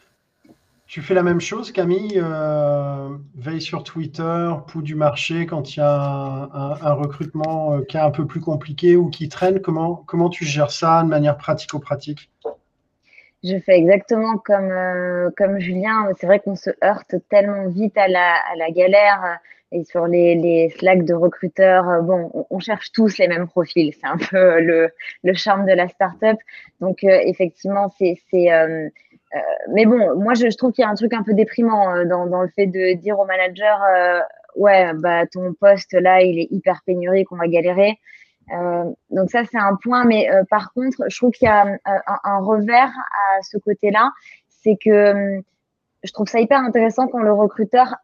Tu fais la même chose, Camille euh, Veille sur Twitter, pouls du marché, quand il y a un, recrutement euh, qui est un peu plus compliqué ou qui traîne, comment, comment tu gères ça de manière pratico-pratique? Je fais exactement comme, euh, comme Julien. C'est vrai qu'on se heurte tellement vite à la, à la galère et sur les, les Slack de recruteurs, bon, on, cherche tous les mêmes profils. C'est un peu le, le charme de la startup. Donc, effectivement, c'est euh, mais bon, moi, je, je trouve qu'il y a un truc un peu déprimant euh, dans, dans, le fait de dire au manager, euh, ouais, bah ton poste là, il est hyper pénurique, on va galérer. Euh, donc ça, c'est un point. Mais par contre, je trouve qu'il y a un, un, revers à ce côté-là, c'est que je trouve ça hyper intéressant quand le recruteur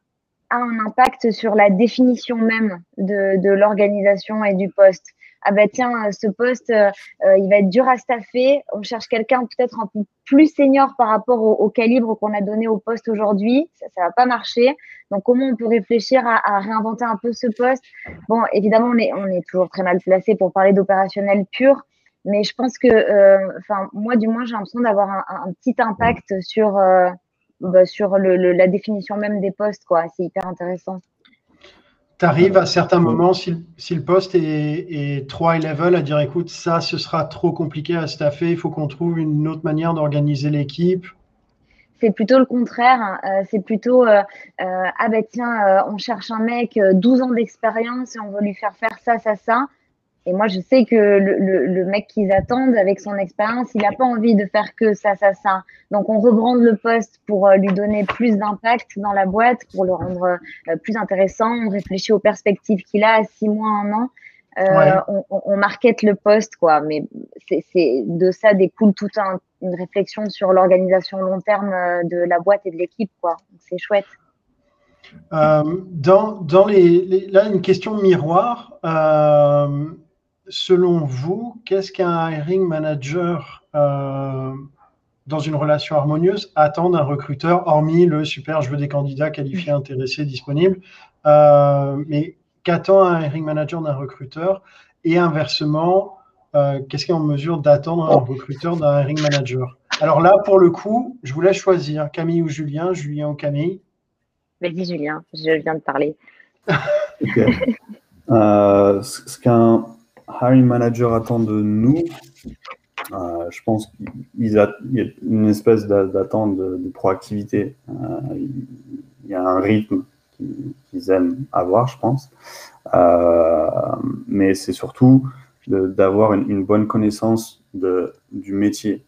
a un impact sur la définition même de, de l'organisation et du poste. Ah bah tiens, ce poste, euh, euh, il va être dur à staffer. On cherche quelqu'un peut-être un peu plus senior par rapport au, calibre qu'on a donné au poste aujourd'hui. Ça, ça va pas marcher. Donc comment on peut réfléchir à, à, réinventer un peu ce poste? Bon, évidemment, on est, on est toujours très mal placé pour parler d'opérationnel pur, mais je pense que, euh, enfin, moi du moins, j'ai l'impression d'avoir un, un, petit impact sur bah, sur le, la définition même des postes. quoi. C'est hyper intéressant. Tu arrives à certains moments, si, si le poste est, est, trop high level, à dire écoute, ça, ce sera trop compliqué à staffer, il faut qu'on trouve une autre manière d'organiser l'équipe c'est plutôt le contraire. Hein. Euh, c'est plutôt euh, euh, ah ben tiens, euh, on cherche un mec 12 ans d'expérience et on veut lui faire faire ça, ça, ça. Et moi, je sais que le, le, le mec qu'ils attendent, avec son expérience, il n'a pas envie de faire que ça, ça, ça. Donc, on rebrande le poste pour euh, lui donner plus d'impact dans la boîte, pour le rendre euh, plus intéressant. On réfléchit aux perspectives qu'il a à six mois, un an. Euh, ouais. on, on, market le poste, quoi. Mais c'est de ça découle toute un, une réflexion sur l'organisation long terme de la boîte et de l'équipe, quoi. C'est chouette. Euh, dans, dans les, les, là, une question miroir. Euh, selon vous, qu'est-ce qu'un hiring manager euh, dans une relation harmonieuse attend d'un recruteur, hormis le super, je veux des candidats qualifiés, intéressés, disponibles. Euh, mais qu'attend un hiring manager d'un recruteur Et inversement, euh, qu'est-ce qui est en mesure d'attendre un recruteur d'un hiring manager? Alors là, pour le coup, je vous laisse choisir Camille ou Julien, Julien ou Camille? Vas-y, Julien, je viens de parler. okay. euh, ce qu'un hiring manager attend de nous, euh, je pense qu'il y a une espèce d'attente de, proactivité. Euh, il y a un rythme qu'ils aiment avoir, je pense. Euh, mais c'est surtout d'avoir une, bonne connaissance de, du métier.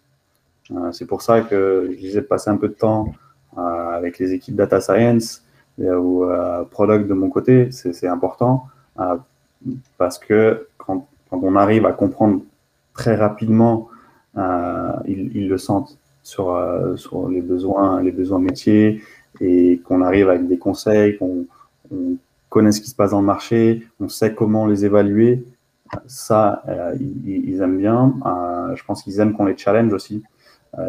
C'est pour ça que je disais de passer un peu de temps avec les équipes data science ou product de mon côté, c'est important parce que quand, on arrive à comprendre très rapidement, euh, ils, le sentent sur, euh, sur les besoins, les besoins métiers et qu'on arrive avec des conseils, qu'on on connaît ce qui se passe dans le marché, on sait comment les évaluer. Ça, euh, ils, ils, aiment bien. je pense qu'ils aiment qu'on les challenge aussi.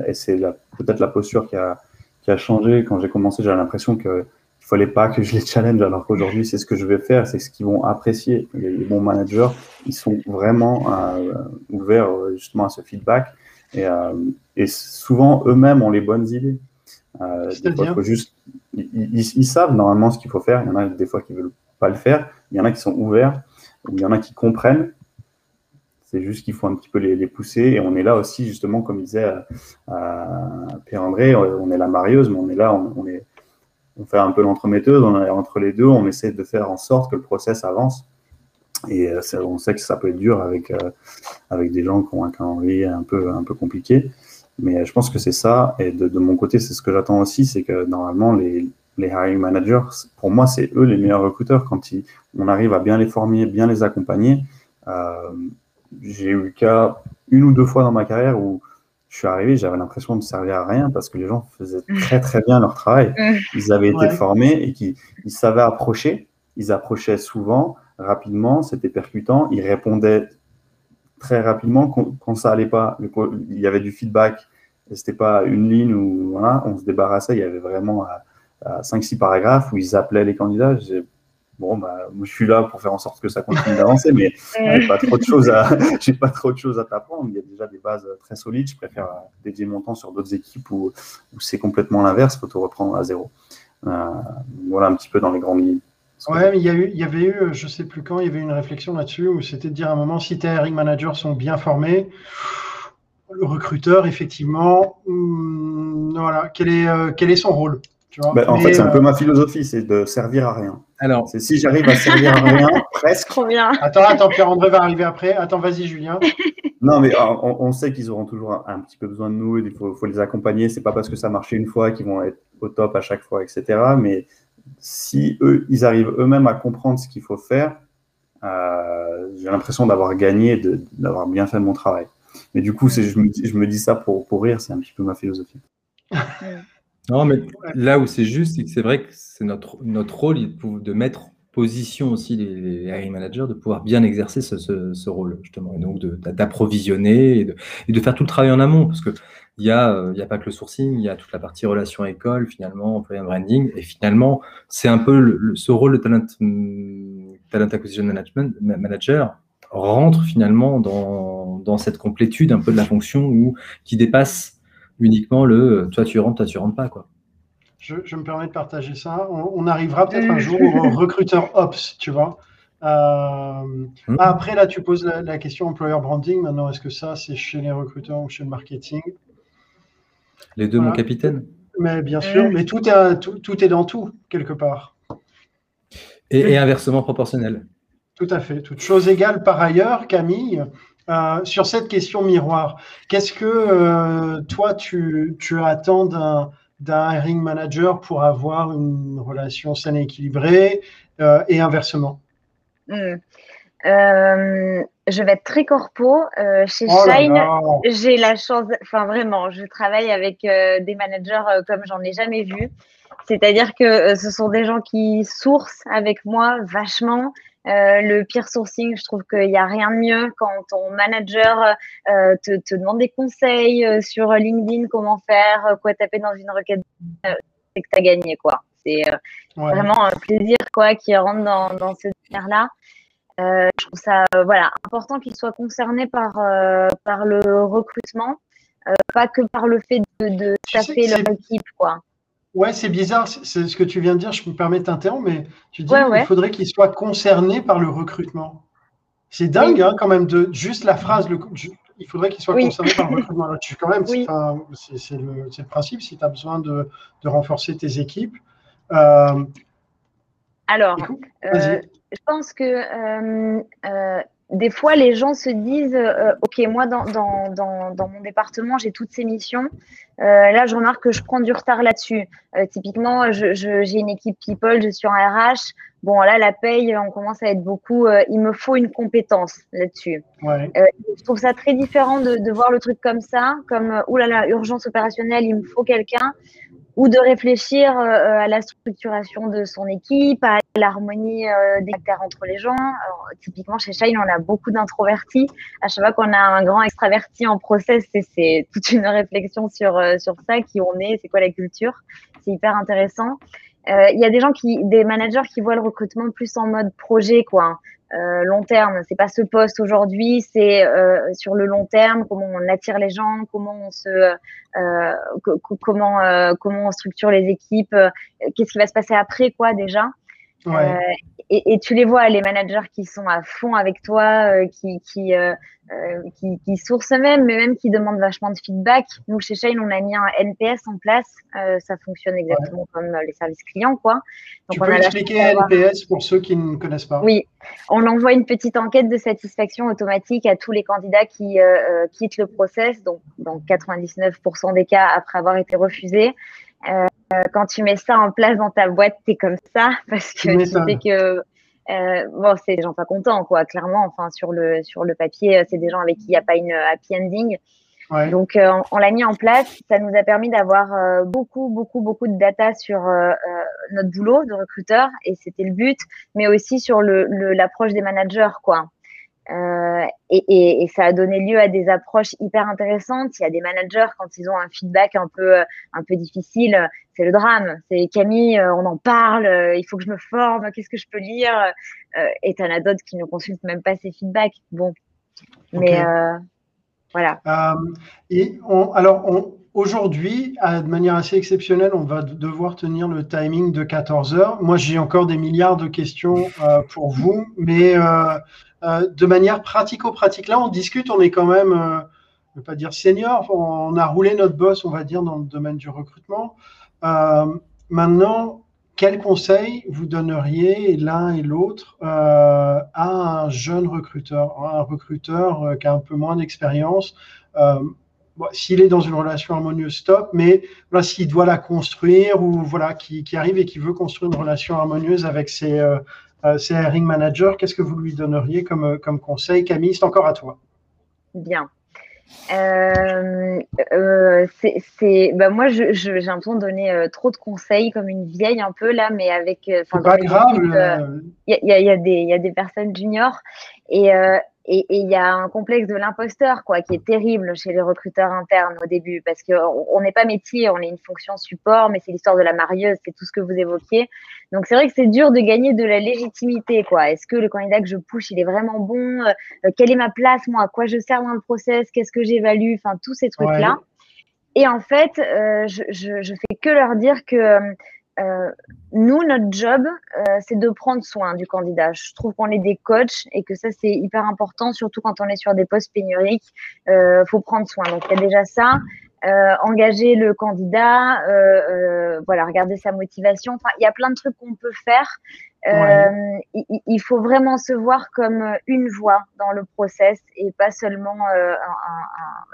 et c'est peut-être la posture qui a, qui a changé. Quand j'ai commencé, j'avais l'impression que il fallait pas que je les challenge, alors qu'aujourd'hui, c'est ce que je vais faire, c'est ce qu'ils vont apprécier. Les, les, bons managers, ils sont vraiment euh, ouverts justement à ce feedback. Et, euh, et souvent, eux-mêmes ont les bonnes idées. Euh, faut juste, ils, ils, ils, savent normalement ce qu'il faut faire. Il y en a des fois qui veulent pas le faire. Il y en a qui sont ouverts. Il y en a qui comprennent. C'est juste qu'il faut un petit peu les, les, pousser. Et on est là aussi, justement, comme disait euh, Pierre-André, on est la marieuse, mais on est là, on, on est on fait un peu l'entremetteuse, entre les deux, on essaie de faire en sorte que le process avance. Et euh, on sait que ça peut être dur avec, euh, avec des gens qui ont un calendrier un peu, un peu compliqué. Mais je pense que c'est ça. Et de, mon côté, c'est ce que j'attends aussi, c'est que normalement, les, les hiring managers, pour moi, c'est eux les meilleurs recruteurs quand on arrive à bien les former, bien les accompagner. Euh, J'ai eu le cas une ou deux fois dans ma carrière où je suis arrivé, j'avais l'impression de servir à rien parce que les gens faisaient très très bien leur travail. Ils avaient été formés et qu'ils ils savaient approcher. Ils approchaient souvent, rapidement, c'était percutant. Ils répondaient très rapidement quand, ça allait pas. Il y avait du feedback. C'était pas une ligne où voilà, on se débarrassait. Il y avait vraiment 5-6 paragraphes où ils appelaient les candidats bon, bah, je suis là pour faire en sorte que ça continue d'avancer, mais j'ai pas trop de choses à, pas trop de choses à t'apprendre. Il y a déjà des bases très solides. Je préfère dédier mon temps sur d'autres équipes où, c'est complètement l'inverse. Faut tout reprendre à zéro. Euh, voilà un petit peu dans les grandes lignes. Ouais, mais il y, a eu, il y avait eu, je sais plus quand, il y avait une réflexion là-dessus où c'était de dire à un moment si tes hiring managers sont bien formés, le recruteur, effectivement, hum, voilà, quel est, euh, quel est son rôle? Ben, en fait, c'est un peu ma philosophie, c'est de servir à rien. Alors, c'est si j'arrive à servir à rien, presque. Trop bien. Attends, attends, Pierre-André va arriver après. Attends, vas-y, Julien. non, mais on, on, sait qu'ils auront toujours un, un, petit peu besoin de nous. Il faut, faut les accompagner. C'est pas parce que ça marche une fois qu'ils vont être au top à chaque fois, etc. Mais si eux, ils arrivent eux-mêmes à comprendre ce qu'il faut faire, euh, j'ai l'impression d'avoir gagné, d'avoir bien fait mon travail. Mais du coup, je me, je me dis ça pour, pour rire. C'est un petit peu ma philosophie. Non, mais là où c'est juste, c'est que c'est vrai que c'est notre, notre rôle de mettre position aussi les, hiring managers de pouvoir bien exercer ce, rôle, justement, et donc d'approvisionner et, et de, faire tout le travail en amont, parce que il n'y a, euh, il y a pas que le sourcing, il y a toute la partie relation école, finalement, employé branding, et finalement, c'est un peu ce rôle de talent, hum, talent acquisition management, manager rentre finalement dans, dans, cette complétude un peu de la fonction où, qui dépasse uniquement le toi tu rentres, toi tu rentres pas. Quoi. Je, je me permets de partager ça. On, arrivera peut-être un jour au recruteur Ops, tu vois. Euh, hum. Après, là, tu poses la, la question employeur branding. Maintenant, est-ce que ça, c'est chez les recruteurs ou chez le marketing? Les deux, mon capitaine? Mais bien sûr, mais tout est, tout, tout est dans tout, quelque part. Et, inversement proportionnel. Tout à fait. Toute chose égale par ailleurs, Camille, euh, sur cette question miroir, qu'est-ce que euh, toi, tu, tu attends d'un d'un hiring manager pour avoir une relation saine et équilibrée euh, et inversement? Hmm. Je vais être très corpo. chez oh Shine, j'ai la chance, enfin vraiment, je travaille avec des managers comme j'en ai jamais vu. C'est-à-dire que ce sont des gens qui sourcent avec moi vachement. Euh, le peer sourcing, je trouve qu'il n'y a rien de mieux quand ton manager euh, te, te, demande des conseils sur LinkedIn, comment faire, quoi taper dans une requête, c'est que tu as gagné. quoi. C'est vraiment un plaisir quoi, qui rentre dans, dans ce là je trouve ça voilà, important qu'ils soient concernés par, par le recrutement, pas que par le fait de, de taper leur équipe. Quoi. Ouais, c'est bizarre, c'est ce que tu viens de dire, je me permets de t'interrompre, mais tu dis qu'il faudrait qu'il soit concerné par le recrutement. C'est dingue hein, quand même de juste la phrase, le, il faudrait qu'il soit concerné par le recrutement. Alors, tu, quand même, c'est le, principe, si tu as besoin de, de, renforcer tes équipes. Euh, Alors, euh, je pense que euh des fois, les gens se disent euh, Ok, moi, dans, dans, dans, dans, mon département, j'ai toutes ces missions. Euh, là, je remarque que je prends du retard là-dessus. Euh, typiquement, j'ai je, une équipe people, je suis en RH. Bon, là, la paye, on commence à être beaucoup. Il me faut une compétence là-dessus. Ouais. je trouve ça très différent de, de, voir le truc comme ça, comme oulala, urgence opérationnelle, il me faut quelqu'un ou de réfléchir euh, à la structuration de son équipe, à l'harmonie euh, des caractères entre les gens. typiquement, chez Shine, on a beaucoup d'introvertis. À chaque fois qu'on a un grand extraverti en process, c'est toute une réflexion sur, euh, sur ça, qui on est, c'est quoi la culture. C'est hyper intéressant. Il y a des gens qui, des managers qui voient le recrutement plus en mode projet, quoi. Euh, long terme. C'est pas ce poste aujourd'hui, c'est euh, sur le long terme comment on attire les gens, comment on se, euh, comment euh, comment on structure les équipes, qu'est-ce qui va se passer après quoi déjà. Ouais et, et, tu les vois, les managers qui sont à fond avec toi, euh, qui, qui, euh, euh qui, qui sourcent même, mais même qui demandent vachement de feedback. Nous, chez Shane, on a mis un NPS en place. Euh, ça fonctionne exactement comme les services clients, quoi. Donc, tu peux expliquer NPS pour ceux qui ne connaissent pas? Oui, on envoie une petite enquête de satisfaction automatique à tous les candidats qui euh, quittent le process, donc dans 99% des cas après avoir été refusés. Euh, quand tu mets ça en place dans ta boîte, tu es comme ça parce que tu sais que euh, bon, c'est des gens pas contents, quoi, clairement. Enfin, sur le, sur le papier, c'est des gens avec qui il n'y a pas une happy ending. Ouais. Donc, euh, on, l'a mis en place. Ça nous a permis d'avoir euh, beaucoup, beaucoup, beaucoup de data sur euh, notre boulot de recruteur, et c'était le but, mais aussi sur l'approche le, des managers, quoi. Euh, et, et, et, ça a donné lieu à des approches hyper intéressantes. Il y a des managers quand ils ont un feedback un peu un peu difficile, c'est le drame. C'est Camille, euh, on en parle, euh, il faut que je me forme, qu'est-ce que je peux lire Et t'en as d'autres qui ne consultent même pas ces feedbacks. Bon, mais voilà. et on, alors on, Aujourd'hui, de manière assez exceptionnelle, on va devoir tenir le timing de 14 heures. Moi, j'ai encore des milliards de questions euh, pour vous, mais euh, euh, de manière pratico-pratique, là, on discute, on est quand même, je ne veux pas dire senior, on a roulé notre boss, on va dire, dans le domaine du recrutement. maintenant, quel conseil vous donneriez l'un et l'autre à un jeune recruteur, un recruteur qui a un peu moins d'expérience s'il est dans une relation harmonieuse, stop, mais voilà, s'il doit la construire ou voilà, qui, qui, arrive et qui veut construire une relation harmonieuse avec ses, euh, euh ses hiring managers, qu'est-ce que vous lui donneriez comme, euh, comme conseil? Camille, c'est encore à toi. Bien. euh, euh, c'est, bah moi, je, j'ai l'impression de donner euh, trop de conseils comme une vieille un peu là, mais avec. Enfin, pas grave. Il y, y, a des, y a des personnes juniors et, et il y a un complexe de l'imposteur, quoi, qui est terrible chez les recruteurs internes au début, parce qu'on n'est pas métier, on est une fonction support, mais c'est l'histoire de la marieuse, c'est tout ce que vous évoquiez. Donc c'est vrai que c'est dur de gagner de la légitimité, quoi. Est-ce que le candidat que je push, il est vraiment bon? Euh, Quelle est ma place, moi? À quoi je sers dans le process? Qu'est-ce que j'évalue? Enfin, tous ces trucs-là. Et en fait, euh, je, je, je, fais que leur dire que euh, euh, nous, notre job, euh, c'est de prendre soin du candidat. Je trouve qu'on est des coachs et que ça, c'est hyper important, surtout quand on est sur des postes pénuriques. Il euh, faut prendre soin. Donc, il y a déjà ça. engager le candidat, voilà, regarder sa motivation. Enfin, il y a plein de trucs qu'on peut faire. Il, faut vraiment se voir comme une voix dans le process et pas seulement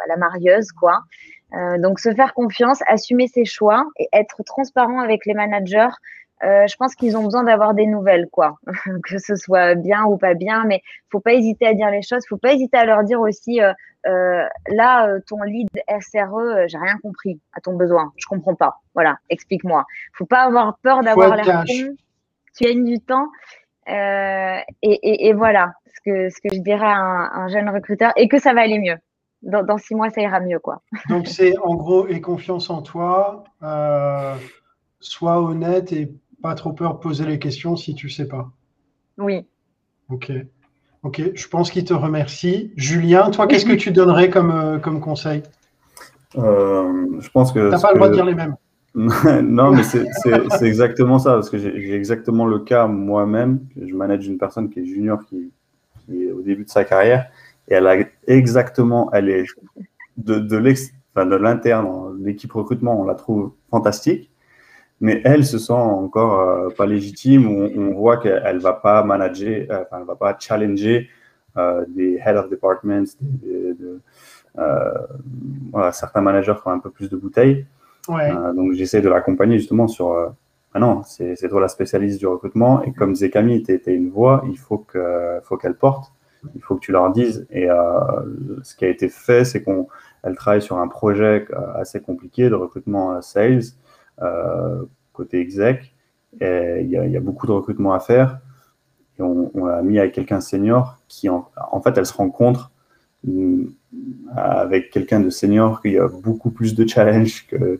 la marieuse, quoi. Euh, donc se faire confiance, assumer ses choix et être transparent avec les managers. Euh, je pense qu'ils ont besoin d'avoir des nouvelles, quoi, que ce soit bien ou pas bien, mais faut pas hésiter à dire les choses, faut pas hésiter à leur dire aussi, euh, là, ton lead SRE, j'ai rien compris à ton besoin, je comprends pas, voilà, explique-moi. Faut pas avoir peur d'avoir l'air con, tu gagnes du temps, et, et, et, voilà ce que ce que je dirais à un, un jeune recruteur, et que ça va aller mieux dans, six mois, ça ira mieux. Quoi. Donc, c'est en gros, et confiance en toi, euh, sois honnête et pas trop peur de poser les questions si tu ne sais pas. Oui. Ok. Ok, je pense qu'il te remercie. Julien, toi, qu'est-ce que tu donnerais comme, euh, comme conseil? Euh, Je pense que. Tu n'as pas le droit de dire les mêmes. non, mais c'est exactement ça, parce que j'ai exactement le cas moi-même. Je manage une personne qui est junior, qui est au début de sa carrière. Et elle a exactement, elle est de, de l'interne, l'équipe recrutement, on la trouve fantastique. Mais elle se sent encore euh, pas légitime. On, on voit qu'elle va pas manager, euh, enfin, elle va pas challenger euh, des head of departments, de, voilà, certains managers qui ont un peu plus de bouteilles. Ouais. donc j'essaie de l'accompagner justement sur ah non, c'est toi la spécialiste du recrutement et comme disait Camille, tu une voix, il faut qu'elle faut qu'elle porte il faut que tu leur dises. Et euh, ce qui a été fait, c'est qu'elle travaille sur un projet euh, assez compliqué de recrutement sales, euh, côté exec. Et il y, a, beaucoup de recrutement à faire. Et on, l'a mis avec quelqu'un senior qui, en, fait, elle se rencontre mm, avec quelqu'un de senior qui a beaucoup plus de challenge que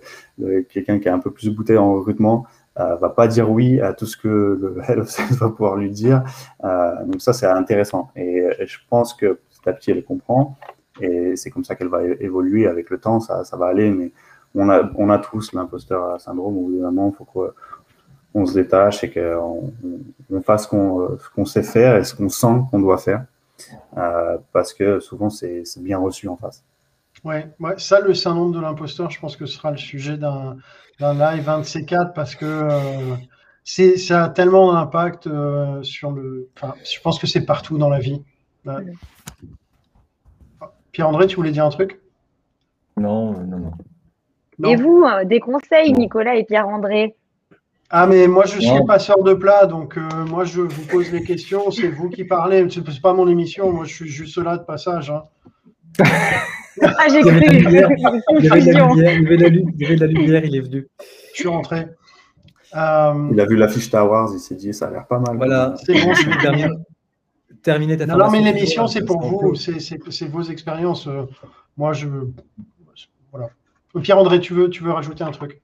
quelqu'un qui a un peu plus bouteille en recrutement euh, va pas dire oui à tout ce que le head va pouvoir lui dire. Euh, donc ça, c'est intéressant. Et, je pense que petit à petit, elle comprend. Et c'est comme ça qu'elle va évoluer avec le temps. Ça, ça va aller. Mais on a, on a tous l'imposteur syndrome. D'un moment, il faut qu'on se détache et qu'on on, fasse ce qu'on sait faire et ce qu'on sent qu'on doit faire. Euh, parce que souvent, c'est bien reçu en face. Ouais, ouais, ça, le syndrome de l'imposteur, je pense que ce sera le sujet d'un live, 1 de ces quatre, parce que euh, c'est ça a tellement d'impact euh, sur le. Enfin, je pense que c'est partout dans la vie. Pierre-André, tu voulais dire un truc? Non, non, non, Et vous, euh, des conseils, Nicolas et Pierre-André? Ah, mais moi, je suis passeur de plat, donc moi, je vous pose les questions, c'est vous qui parlez, ce n'est pas mon émission, moi, je suis juste là de passage. Hein. Ah, j'ai cru. Il y avait de la lumière, il est venu. Je suis rentré. Euh, il a vu l'affiche Star Wars, il s'est dit, ça a l'air pas mal. Voilà, c'est bon, je vais terminer. ta Non, non mais l'émission, c'est pour vous, c'est vos expériences. Euh, moi, je. Voilà. Pierre-André, tu veux, tu veux rajouter un truc?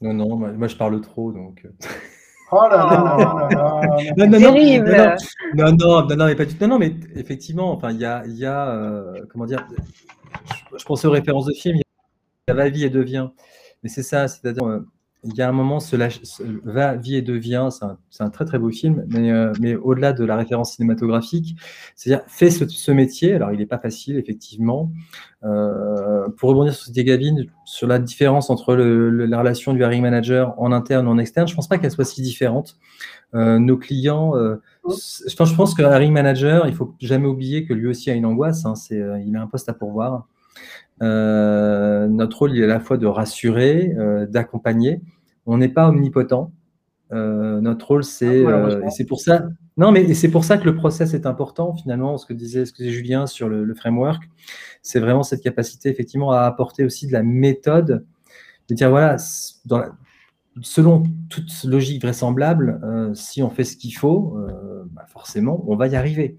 Non, non, moi, je parle trop, donc. Oh là là là là Non, non, non, non, non, non, mais pas du tout. Non, non, mais effectivement, enfin, il y a, il y a euh, comment dire, je, pense aux références de films, il y a Va, vie et devient. Mais c'est ça, c'est-à-dire, euh, il y a un moment, ce, Va, vie et devient, c'est un, très très beau film, mais, euh, au-delà de la référence cinématographique, c'est-à-dire, fais ce, métier, alors il n'est pas facile, effectivement. Euh, pour rebondir sur ce Gavin, sur la différence entre la relation du hiring manager en interne ou en externe, je ne pense pas qu'elle soit si différente. Euh, nos clients, je, pense, je pense que hiring manager, il ne faut jamais oublier que lui aussi a une angoisse, hein, il a un poste à pourvoir. notre rôle, il est à la fois de rassurer, d'accompagner, on n'est pas omnipotent. Euh, notre rôle, c'est, ah, euh, et c'est pour ça, Non, mais c'est pour ça que le process est important, finalement, ce que disait, ce que disait Julien sur le, framework. C'est vraiment cette capacité, effectivement, à apporter aussi de la méthode, de dire, voilà, selon toute logique vraisemblable, euh, si on fait ce qu'il faut, euh, bah, forcément, on va y arriver.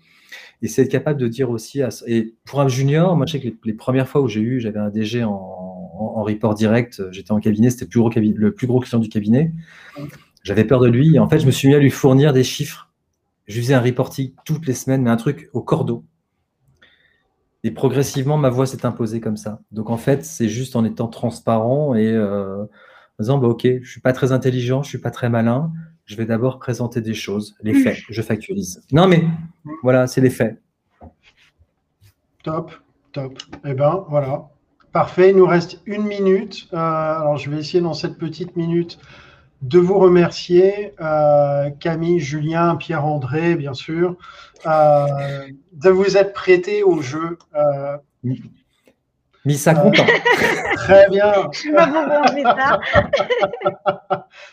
Et c'est être capable de dire aussi, et pour un junior, moi je sais que les, premières fois où j'ai eu, j'avais un DG en, en, report direct, j'étais en cabinet, c'était le, le plus gros client du cabinet. J'avais peur de lui, et en fait, je me suis mis à lui fournir des chiffres je faisais un reporting toutes les semaines, mais un truc au cordeau. Et progressivement, ma voix s'est imposée comme ça. Donc en fait, c'est juste en étant transparent et euh, en disant, bah, ok, je ne suis pas très intelligent, je ne suis pas très malin, je vais d'abord présenter des choses, les faits, je factualise. Non mais voilà, c'est les faits. Top, top. Eh bien, voilà. Parfait, il nous reste une minute. Euh, alors je vais essayer dans cette petite minute de vous remercier, euh, Camille, Julien, Pierre-André, bien sûr, euh, de vous être prêté au jeu. Euh, ça compte. très bien.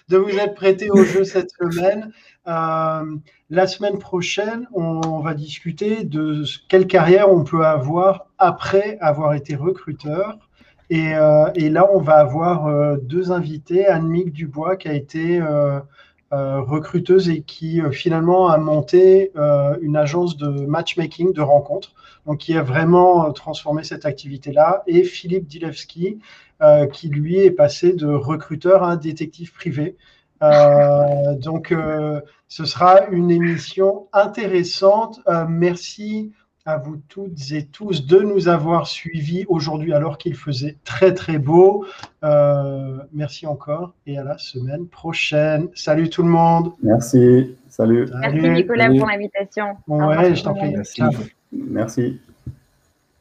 de vous être prêté au jeu cette semaine. La semaine prochaine, on, va discuter de quelle carrière on peut avoir après avoir été recruteur. Euh, et, là, on va avoir euh, deux invités. Anne-Mick Dubois, qui a été euh, recruteuse et qui finalement a monté une agence de matchmaking, de rencontres, donc qui a vraiment transformé cette activité-là. Et Philippe Dilewski, qui lui est passé de recruteur à détective privé. Donc, ce sera une émission intéressante. merci à vous toutes et tous de nous avoir suivis aujourd'hui alors qu'il faisait très très beau. Euh, merci encore et à la semaine prochaine. Salut tout le monde. Merci. Salut. Merci Nicolas pour l'invitation. Ouais, je t'en prie. Merci.